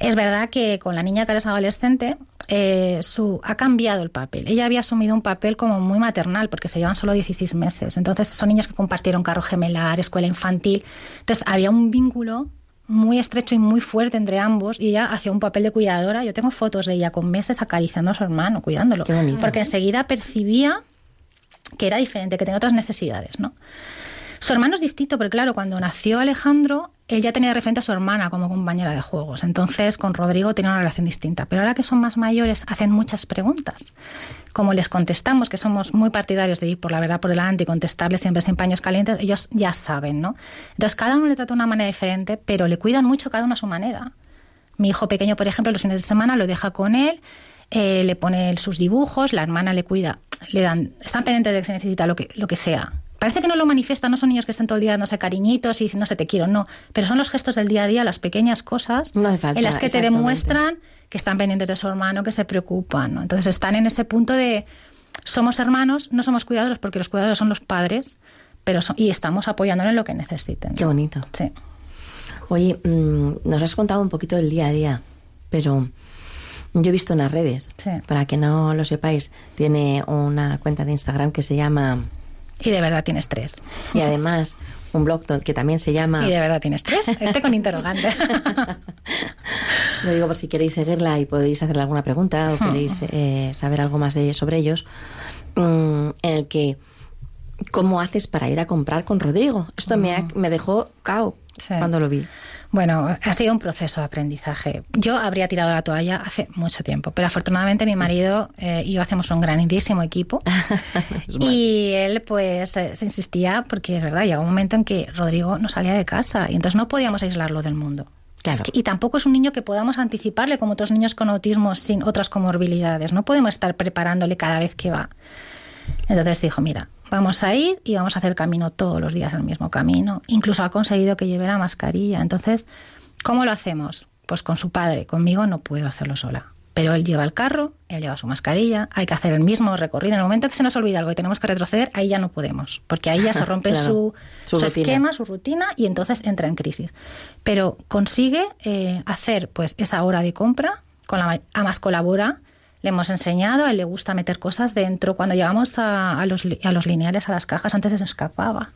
Es verdad que con la niña que ahora es adolescente, eh, su, ha cambiado el papel. Ella había asumido un papel como muy maternal, porque se llevan solo 16 meses. Entonces son niños que compartieron carro gemelar, escuela infantil. Entonces había un vínculo muy estrecho y muy fuerte entre ambos y ella hacía un papel de cuidadora. Yo tengo fotos de ella con meses acariciando a su hermano, cuidándolo. Qué. Porque enseguida percibía que era diferente, que tenía otras necesidades, ¿no? Su hermano es distinto, porque claro, cuando nació Alejandro, él ya tenía de referente a su hermana como compañera de juegos. Entonces, con Rodrigo tenía una relación distinta. Pero ahora que son más mayores, hacen muchas preguntas. Como les contestamos, que somos muy partidarios de ir por la verdad por delante y contestarles siempre sin paños calientes, ellos ya saben, ¿no? Entonces, cada uno le trata de una manera diferente, pero le cuidan mucho cada uno a su manera. Mi hijo pequeño, por ejemplo, los fines de semana lo deja con él, eh, le pone sus dibujos, la hermana le cuida, le dan, están pendientes de que se necesita lo que, lo que sea. Parece que no lo manifiestan, no son niños que estén todo el día dándose cariñitos y diciendo, no sé, te quiero, no. Pero son los gestos del día a día, las pequeñas cosas No hace falta, en las que te demuestran que están pendientes de su hermano, que se preocupan. ¿no? Entonces están en ese punto de somos hermanos, no somos cuidadores porque los cuidadores son los padres, pero son- y estamos apoyándole en lo que necesiten. ¿no? Qué bonito. Sí. Oye, mm, nos has contado un poquito del día a día, pero yo he visto en las redes, Sí. para que no lo sepáis, tiene una cuenta de Instagram que se llama, Y de verdad tienes tres. y además un blog que también se llama, Y de verdad tienes tres. Este con interrogante. lo digo por si queréis seguirla y podéis hacerle alguna pregunta o queréis eh, saber algo más de, sobre ellos, mm, en el que, ¿cómo haces para ir a comprar con Rodrigo? Esto me, ha- me dejó cao Sí. cuando lo vi. Bueno, ha sido un proceso de aprendizaje. Yo habría tirado la toalla hace mucho tiempo, pero afortunadamente mi marido eh, y yo hacemos un grandísimo equipo. y él pues eh, se insistía porque es verdad, llegó un momento en que Rodrigo no salía de casa y entonces no podíamos aislarlo del mundo. Claro. Es que- y tampoco es un niño que podamos anticiparle como otros niños con autismo sin otras comorbilidades. No podemos estar preparándole cada vez que va. Entonces dijo, mira, vamos a ir y vamos a hacer camino todos los días el mismo camino. Incluso ha conseguido que lleve la mascarilla. Entonces, ¿cómo lo hacemos? Pues con su padre. Conmigo no puedo hacerlo sola. Pero él lleva el carro, él lleva su mascarilla, hay que hacer el mismo recorrido. En el momento que se nos olvida algo y tenemos que retroceder, ahí ya no podemos, porque ahí ya se rompe Claro, su, su su rutina. esquema, su rutina y entonces entra en crisis. Pero consigue eh, hacer pues esa hora de compra, con la, además colabora, le hemos enseñado, a él le gusta meter cosas dentro. Cuando llegamos a, a los, a los lineales, a las cajas, antes se escapaba.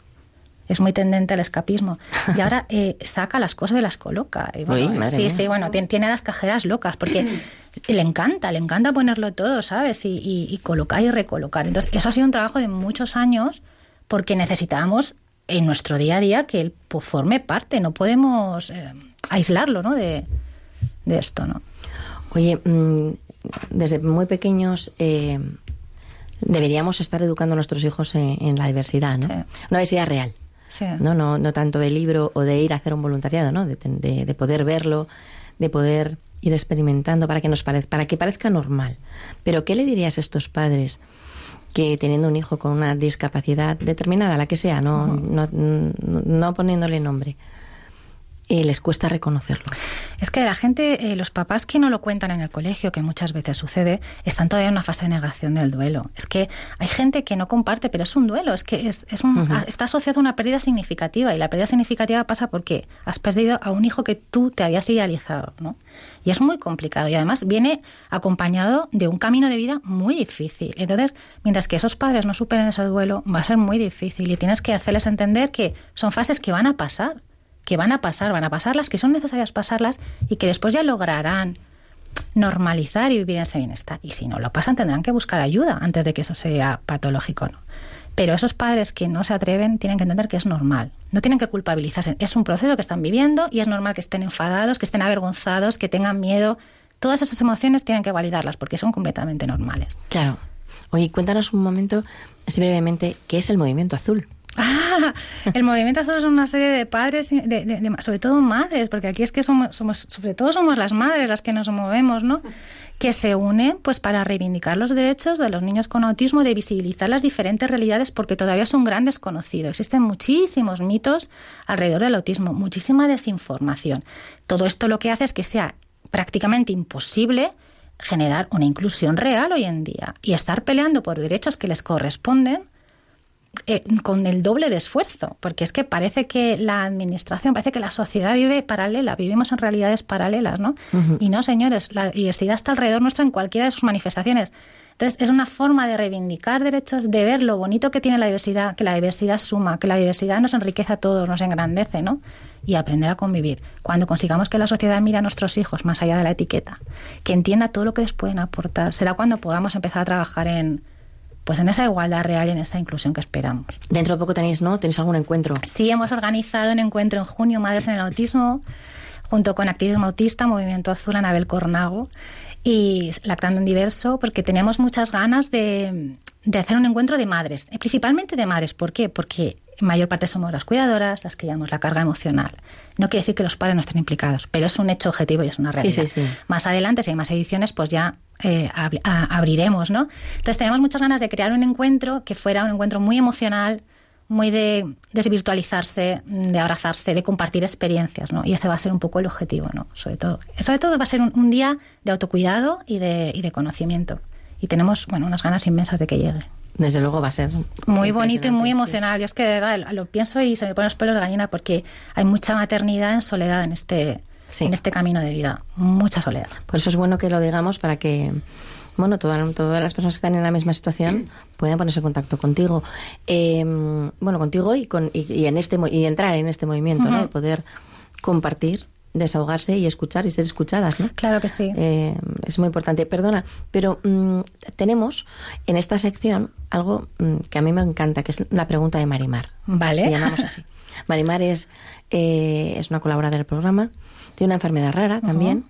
Es muy tendente al escapismo. Y ahora eh, saca las cosas y las coloca. Y bueno, Uy, madre sí, mía. sí, bueno, tiene, tiene a las cajeras locas porque le encanta, le encanta ponerlo todo, ¿sabes? Y, y- y colocar y recolocar. Entonces, eso ha sido un trabajo de muchos años porque necesitábamos en nuestro día a día que él pues, forme parte. No podemos eh, aislarlo, ¿no? De, de esto, ¿no? Oye, mm, desde muy pequeños eh, deberíamos estar educando a nuestros hijos en, en la diversidad, ¿no? Sí. Una diversidad real. Sí. ¿no? No, no tanto de libro o de ir a hacer un voluntariado, ¿no? De, de- de poder verlo, de poder ir experimentando para que nos parezca, para que parezca normal. Pero ¿qué le dirías a estos padres que teniendo un hijo con una discapacidad determinada, la que sea, no, no, no poniéndole nombre, eh, les cuesta reconocerlo? Es que la gente, eh, los papás que no lo cuentan en el colegio, que muchas veces sucede, están todavía en una fase de negación del duelo. Es que hay gente que no comparte, pero es un duelo, es que es, un- está asociado a una pérdida significativa y la pérdida significativa pasa porque has perdido a un hijo que tú te habías idealizado, ¿no? Y es muy complicado y además viene acompañado de un camino de vida muy difícil. Entonces, mientras que esos padres no superen ese duelo, va a ser muy difícil y tienes que hacerles entender que son fases que van a pasar que van a pasar, van a pasar las que son necesarias pasarlas y que después ya lograrán normalizar y vivir ese bienestar. Y si no lo pasan, tendrán que buscar ayuda antes de que eso sea patológico, ¿no? Pero esos padres que no se atreven tienen que entender que es normal. No tienen que culpabilizarse. Es un proceso que están viviendo y es normal que estén enfadados, que estén avergonzados, que tengan miedo. Todas esas emociones tienen que validarlas porque son completamente normales. Claro. Oye, cuéntanos un momento, así brevemente, ¿qué es el movimiento azul? Ah, el movimiento azul es una serie de padres, de- sobre todo madres, porque aquí es que somos, somos, sobre todo somos las madres las que nos movemos, ¿no? Que se unen pues para reivindicar los derechos de los niños con autismo, de visibilizar las diferentes realidades, porque todavía es un gran desconocido. Existen muchísimos mitos alrededor del autismo, muchísima desinformación. Todo esto lo que hace es que sea prácticamente imposible generar una inclusión real hoy en día y estar peleando por derechos que les corresponden eh, con el doble de esfuerzo, porque es que parece que la administración, parece que la sociedad vive paralela, vivimos en realidades paralelas, ¿no? Y no, señores, la diversidad está alrededor nuestra en cualquiera de sus manifestaciones. Entonces, es una forma de reivindicar derechos, de ver lo bonito que tiene la diversidad, que la diversidad suma, que la diversidad nos enriquece a todos, nos engrandece, ¿no? Y aprender a convivir. Cuando consigamos que la sociedad mire a nuestros hijos más allá de la etiqueta, que entienda todo lo que les pueden aportar, será cuando podamos empezar a trabajar en pues en esa igualdad real y en esa inclusión que esperamos. Dentro de poco tenéis, ¿no? ¿Tenéis algún encuentro? Sí, hemos organizado un encuentro en junio, Madres en el Autismo, junto con Activismo Autista, Movimiento Azul, Anabel Cornago y Lactando en Diverso, porque teníamos muchas ganas de, de hacer un encuentro de madres, eh, principalmente de madres. ¿Por qué? Porque en mayor parte somos las cuidadoras, las que llevamos la carga emocional. No quiere decir que los padres no estén implicados, pero es un hecho objetivo y es una realidad. sí, sí. Más adelante, si hay más ediciones, pues ya eh, ab- abriremos, ¿no? Entonces teníamos muchas ganas de crear un encuentro que fuera un encuentro muy emocional, muy de desvirtualizarse, de abrazarse, de compartir experiencias, ¿no? Y ese va a ser un poco el objetivo, ¿no? Sobre todo, sobre todo va a ser un, un día de autocuidado y de, y de conocimiento. Y tenemos, bueno, unas ganas inmensas de que llegue. Desde luego va a ser Muy bonito y muy impresionante, sí. emocional. Yo es que de verdad lo pienso y se me ponen los pelos de gallina porque hay mucha maternidad en soledad en este, Sí. en este camino de vida. Mucha soledad. Por eso es bueno que lo digamos para que bueno, todas, todas las personas que están en la misma situación puedan ponerse en contacto contigo. Eh, bueno, contigo y, con, y, y en este, y entrar en este movimiento, ¿no? Y poder compartir, desahogarse y escuchar y ser escuchadas, ¿no? Claro que sí. Eh, es muy importante. Perdona, pero mm, tenemos en esta sección algo mm, que a mí me encanta, que es la pregunta de Marimar. Vale. Le llamamos así. Marimar es, eh, es una colaboradora del programa, tiene una enfermedad rara también.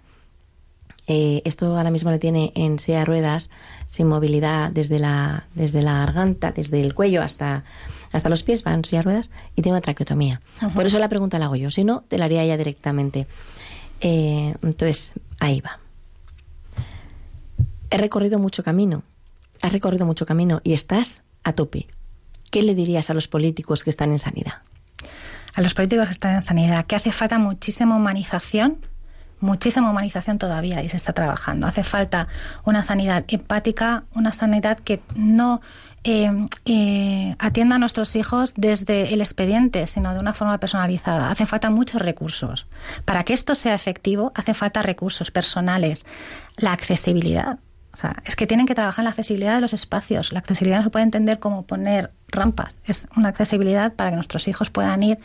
Eh, esto ahora mismo le tiene en silla de ruedas, sin movilidad desde la, desde la garganta, desde el cuello hasta, hasta los pies, va en silla de ruedas, y tiene una traqueotomía. Ajá. Por eso la pregunta la hago yo, si no, te la haría ella directamente. Eh, entonces, ahí va. He recorrido mucho camino, has recorrido mucho camino y estás a tope. ¿Qué le dirías a los políticos que están en sanidad? a los políticos que están en sanidad, que hace falta muchísima humanización muchísima humanización todavía y se está trabajando. Hace falta una sanidad empática, una sanidad que no eh, eh, atienda a nuestros hijos desde el expediente, sino de una forma personalizada. Hace falta muchos recursos. Para que esto sea efectivo, hace falta recursos personales, la accesibilidad. O sea, es que tienen que trabajar en la accesibilidad de los espacios. La accesibilidad no se puede entender como poner rampas. Es una accesibilidad para que nuestros hijos puedan ir.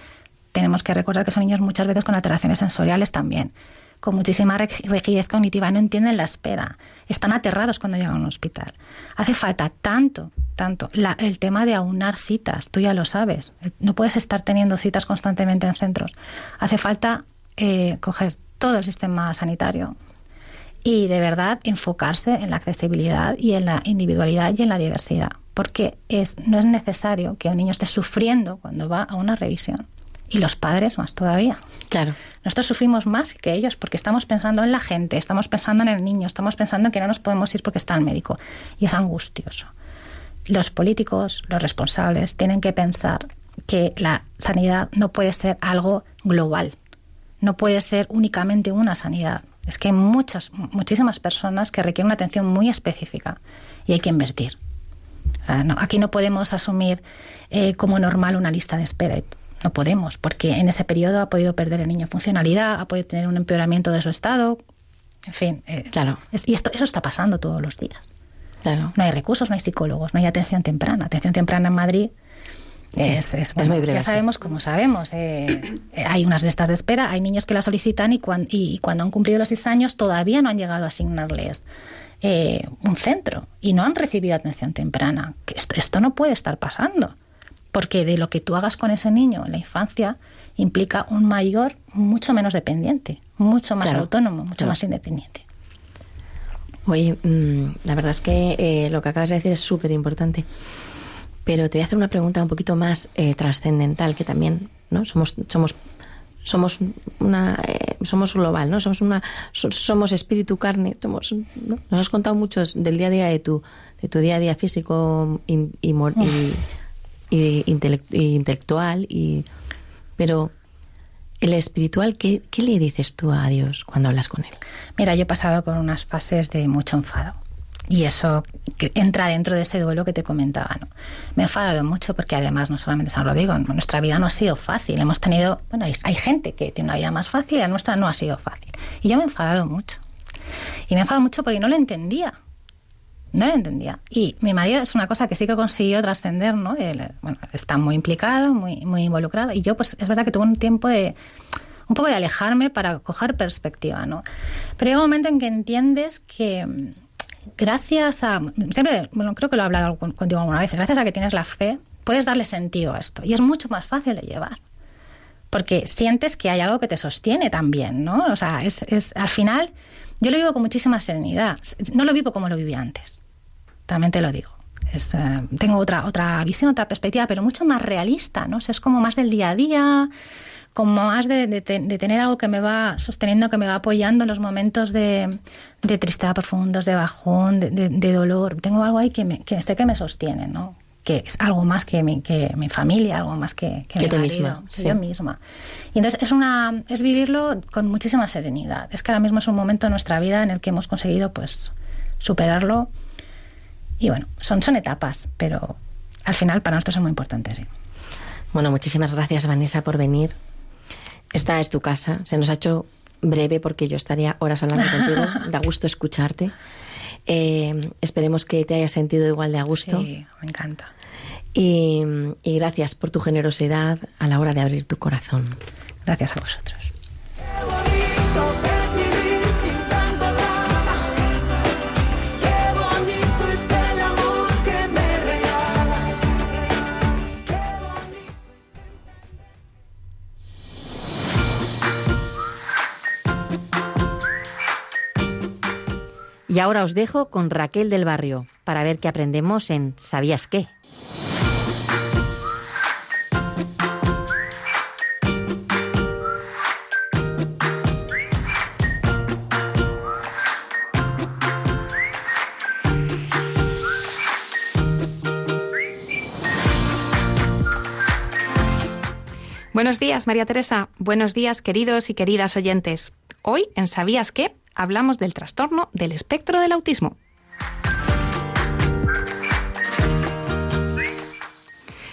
Tenemos que recordar que son niños muchas veces con alteraciones sensoriales también con muchísima rigidez cognitiva, no entienden la espera, están aterrados cuando llegan a un hospital. Hace falta tanto, tanto. el tema de aunar citas, tú ya lo sabes, no puedes estar teniendo citas constantemente en centros. Hace falta eh, coger todo el sistema sanitario y de verdad enfocarse en la accesibilidad y en la individualidad y en la diversidad, porque es, no es necesario que un niño esté sufriendo cuando va a una revisión y los padres más todavía. Claro. Nosotros sufrimos más que ellos porque estamos pensando en la gente, estamos pensando en el niño, estamos pensando en que no nos podemos ir porque está el médico y es angustioso. Los políticos, los responsables, tienen que pensar que la sanidad no puede ser algo global, no puede ser únicamente una sanidad. Es que hay muchas, muchísimas personas que requieren una atención muy específica y hay que invertir. aquí no podemos asumir eh, como normal una lista de espera no podemos, porque en ese periodo ha podido perder el niño funcionalidad, ha podido tener un empeoramiento de su estado. En fin. Eh, claro. y esto, eso está pasando todos los días. Claro. No hay recursos, no hay psicólogos, no hay atención temprana. Atención temprana en Madrid es, es, muy breve. Ya sabemos cómo sabemos. Eh, eh, hay unas listas de espera, hay niños que la solicitan y, y, cuando han cumplido los seis años todavía no han llegado a asignarles un centro y no han recibido atención temprana. Esto, esto no puede estar pasando porque de lo que tú hagas con ese niño en la infancia implica un mayor mucho menos dependiente, mucho más autónomo, mucho más independiente. Oye, mm, la verdad es que eh, lo que acabas de decir es súper importante, pero te voy a hacer una pregunta un poquito más eh, trascendental, que también, ¿no? Somos, somos, somos una, eh, somos global, ¿no? Somos una, somos espíritu, carne, somos, ¿no? Nos has contado mucho del día a día de tu, de tu día a día físico y, y y, intelectual, y, pero el espiritual, ¿qué, ¿qué le dices tú a Dios cuando hablas con Él? Mira, yo he pasado por unas fases de mucho enfado. Y eso entra dentro de ese duelo que te comentaba. ¿no? Me he enfadado mucho porque además no solamente San Rodrigo, nuestra vida no ha sido fácil. Hemos tenido, bueno, hay, hay gente que tiene una vida más fácil la nuestra no ha sido fácil. Y yo me he enfadado mucho. Y me he enfadado mucho porque no lo entendía. No lo entendía. Y mi marido es una cosa que sí que consiguió trascender, ¿no? bueno, está muy implicado, muy, muy involucrado. Y yo, pues es verdad que tuve un tiempo de un poco de alejarme para coger perspectiva, ¿no? Pero hay un momento en que entiendes que mm, gracias a... Siempre, bueno, creo que lo he hablado contigo alguna vez, gracias a que tienes la fe, puedes darle sentido a esto. Y es mucho más fácil de llevar. Porque sientes que hay algo que te sostiene también, ¿no? O sea, es, es al final... Yo lo vivo con muchísima serenidad. No lo vivo como lo vivía antes también te lo digo. Es, eh, tengo otra, otra visión, otra perspectiva, pero mucho más realista, ¿no? es como más del día a día, como más de, tener algo que me va sosteniendo, que me va apoyando en los momentos de, tristeza profundos, de bajón, de, dolor. Tengo algo ahí que, me, que sé que me sostiene, ¿no? que es algo más que mi, que mi familia, algo más que, que, mi misma, yo misma. Y entonces es, una, es vivirlo con muchísima serenidad. Es que ahora mismo es un momento en nuestra vida en el que hemos conseguido pues superarlo y bueno, son, son etapas, pero al final para nosotros son muy importantes. ¿sí? Bueno, muchísimas gracias Vanessa por venir. Esta es tu casa. Se nos ha hecho breve porque yo estaría horas hablando contigo. Da gusto escucharte. Eh, esperemos que te hayas sentido igual de a gusto. Sí, me encanta. y gracias por tu generosidad a la hora de abrir tu corazón. Gracias a vosotros. Y ahora os dejo con Raquel del Barrio para ver qué aprendemos en ¿Sabías qué? Buenos días, María Teresa. Buenos días, queridos y queridas oyentes. Hoy, en ¿Sabías qué? hablamos del trastorno del espectro del autismo.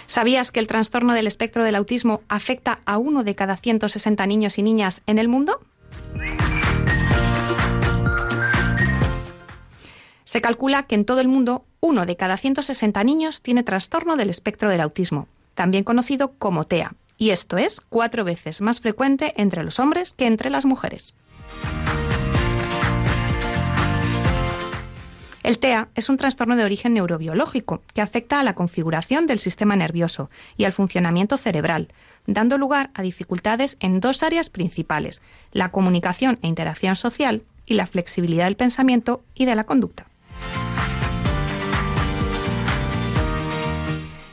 ¿Sabías que el trastorno del espectro del autismo afecta a uno de cada 160 niños y niñas en el mundo? Se calcula que en todo el mundo uno de cada 160 niños tiene trastorno del espectro del autismo, también conocido como TEA, y esto es cuatro veces más frecuente entre los hombres que entre las mujeres. El TEA es un trastorno de origen neurobiológico que afecta a la configuración del sistema nervioso y al funcionamiento cerebral, dando lugar a dificultades en dos áreas principales, la comunicación e interacción social y la flexibilidad del pensamiento y de la conducta.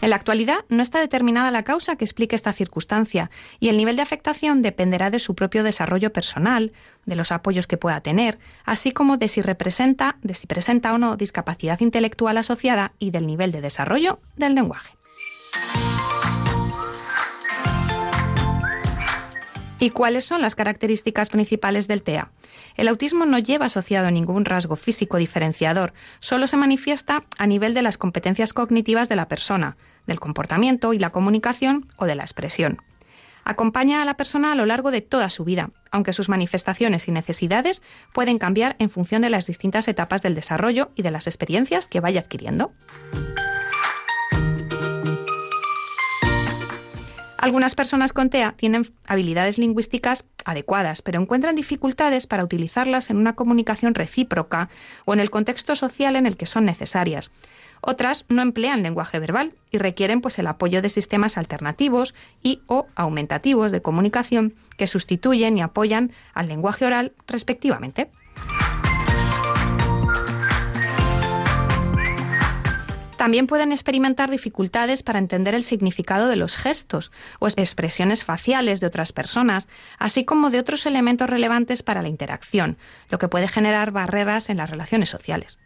En la actualidad no está determinada la causa que explique esta circunstancia y el nivel de afectación dependerá de su propio desarrollo personal, de los apoyos que pueda tener, así como de si representa, de si presenta o no discapacidad intelectual asociada y del nivel de desarrollo del lenguaje. ¿Y cuáles son las características principales del TEA? El autismo no lleva asociado ningún rasgo físico diferenciador, solo se manifiesta a nivel de las competencias cognitivas de la persona, del comportamiento y la comunicación o de la expresión. Acompaña a la persona a lo largo de toda su vida, aunque sus manifestaciones y necesidades pueden cambiar en función de las distintas etapas del desarrollo y de las experiencias que vaya adquiriendo. Algunas personas con TEA tienen habilidades lingüísticas adecuadas, pero encuentran dificultades para utilizarlas en una comunicación recíproca o en el contexto social en el que son necesarias. Otras no emplean lenguaje verbal y requieren pues el apoyo de sistemas alternativos y o aumentativos de comunicación que sustituyen y apoyan al lenguaje oral respectivamente. También pueden experimentar dificultades para entender el significado de los gestos o expresiones faciales de otras personas, así como de otros elementos relevantes para la interacción, lo que puede generar barreras en las relaciones sociales.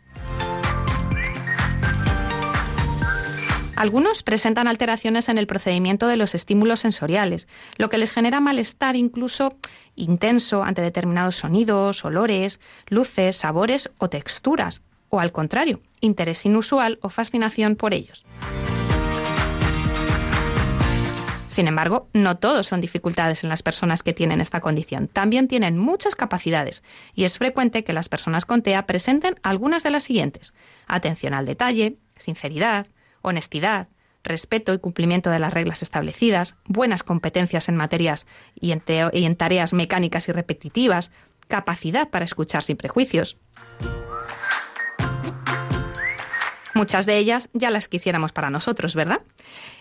Algunos presentan alteraciones en el procedimiento de los estímulos sensoriales, lo que les genera malestar incluso intenso ante determinados sonidos, olores, luces, sabores o texturas, o al contrario, interés inusual o fascinación por ellos. Sin embargo, no todos son dificultades en las personas que tienen esta condición. También tienen muchas capacidades y es frecuente que las personas con TEA presenten algunas de las siguientes. Atención al detalle, sinceridad, honestidad, respeto y cumplimiento de las reglas establecidas, buenas competencias en materias y en, tareas mecánicas y repetitivas, capacidad para escuchar sin prejuicios. Muchas de ellas ya las quisiéramos para nosotros, ¿verdad?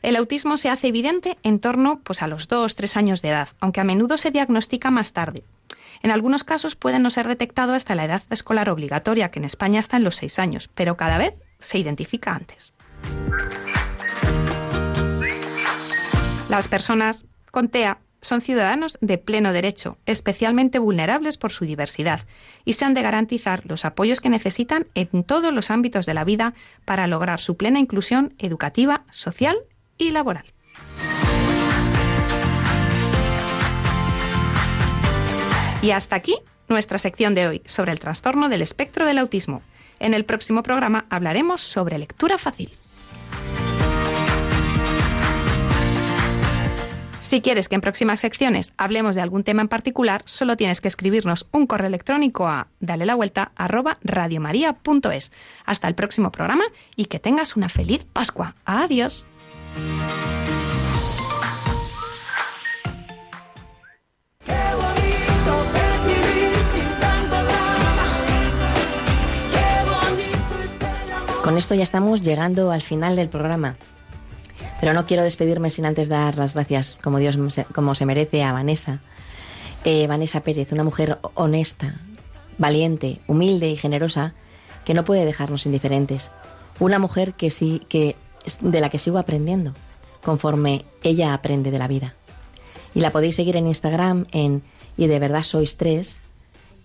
El autismo se hace evidente en torno pues, a los 2-3 años de edad, aunque a menudo se diagnostica más tarde. En algunos casos puede no ser detectado hasta la edad escolar obligatoria, que en España está en los 6 años, pero cada vez se identifica antes. Las personas con TEA son ciudadanos de pleno derecho, especialmente vulnerables por su diversidad, y se han de garantizar los apoyos que necesitan en todos los ámbitos de la vida para lograr su plena inclusión educativa, social y laboral. Y hasta aquí nuestra sección de hoy sobre el trastorno del espectro del autismo. En el próximo programa hablaremos sobre lectura fácil. Si quieres que en próximas secciones hablemos de algún tema en particular, solo tienes que escribirnos un correo electrónico a dale la vuelta radiomaria.es. Hasta el próximo programa y que tengas una feliz Pascua. Adiós. Con esto ya estamos llegando al final del programa. Pero no quiero despedirme sin antes dar las gracias, como Dios como se merece, a Vanessa. Eh, Vanessa Pérez, una mujer honesta, valiente, humilde y generosa, que no puede dejarnos indiferentes. Una mujer que sí, que de la que sigo aprendiendo, conforme ella aprende de la vida. Y la podéis seguir en Instagram en y de verdad sois tres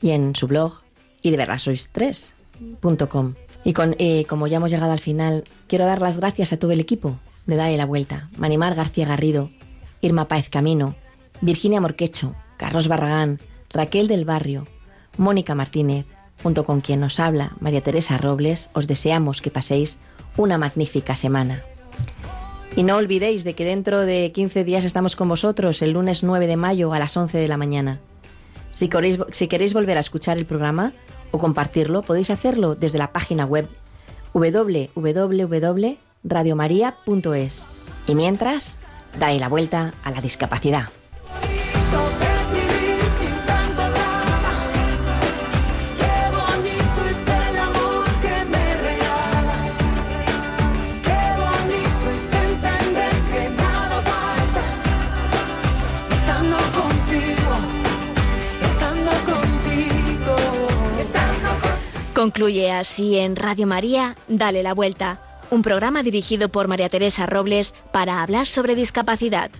y en su blog y de verdad sois tres.com. Y con, eh, como ya hemos llegado al final, quiero dar las gracias a todo el equipo de Dale la Vuelta. Manimar García Garrido, Irma Páez Camino, Virginia Morquecho, Carlos Barragán, Raquel del Barrio, Mónica Martínez, junto con quien nos habla María Teresa Robles, os deseamos que paséis una magnífica semana. Y no olvidéis de que dentro de 15 días estamos con vosotros el lunes 9 de mayo a las 11 de la mañana. Si queréis, si queréis volver a escuchar el programa o compartirlo, podéis hacerlo desde la página web www.radiomaria.es. Y mientras, dais la vuelta a la discapacidad. Concluye así en Radio María, Dale la Vuelta, un programa dirigido por María Teresa Robles para hablar sobre discapacidad.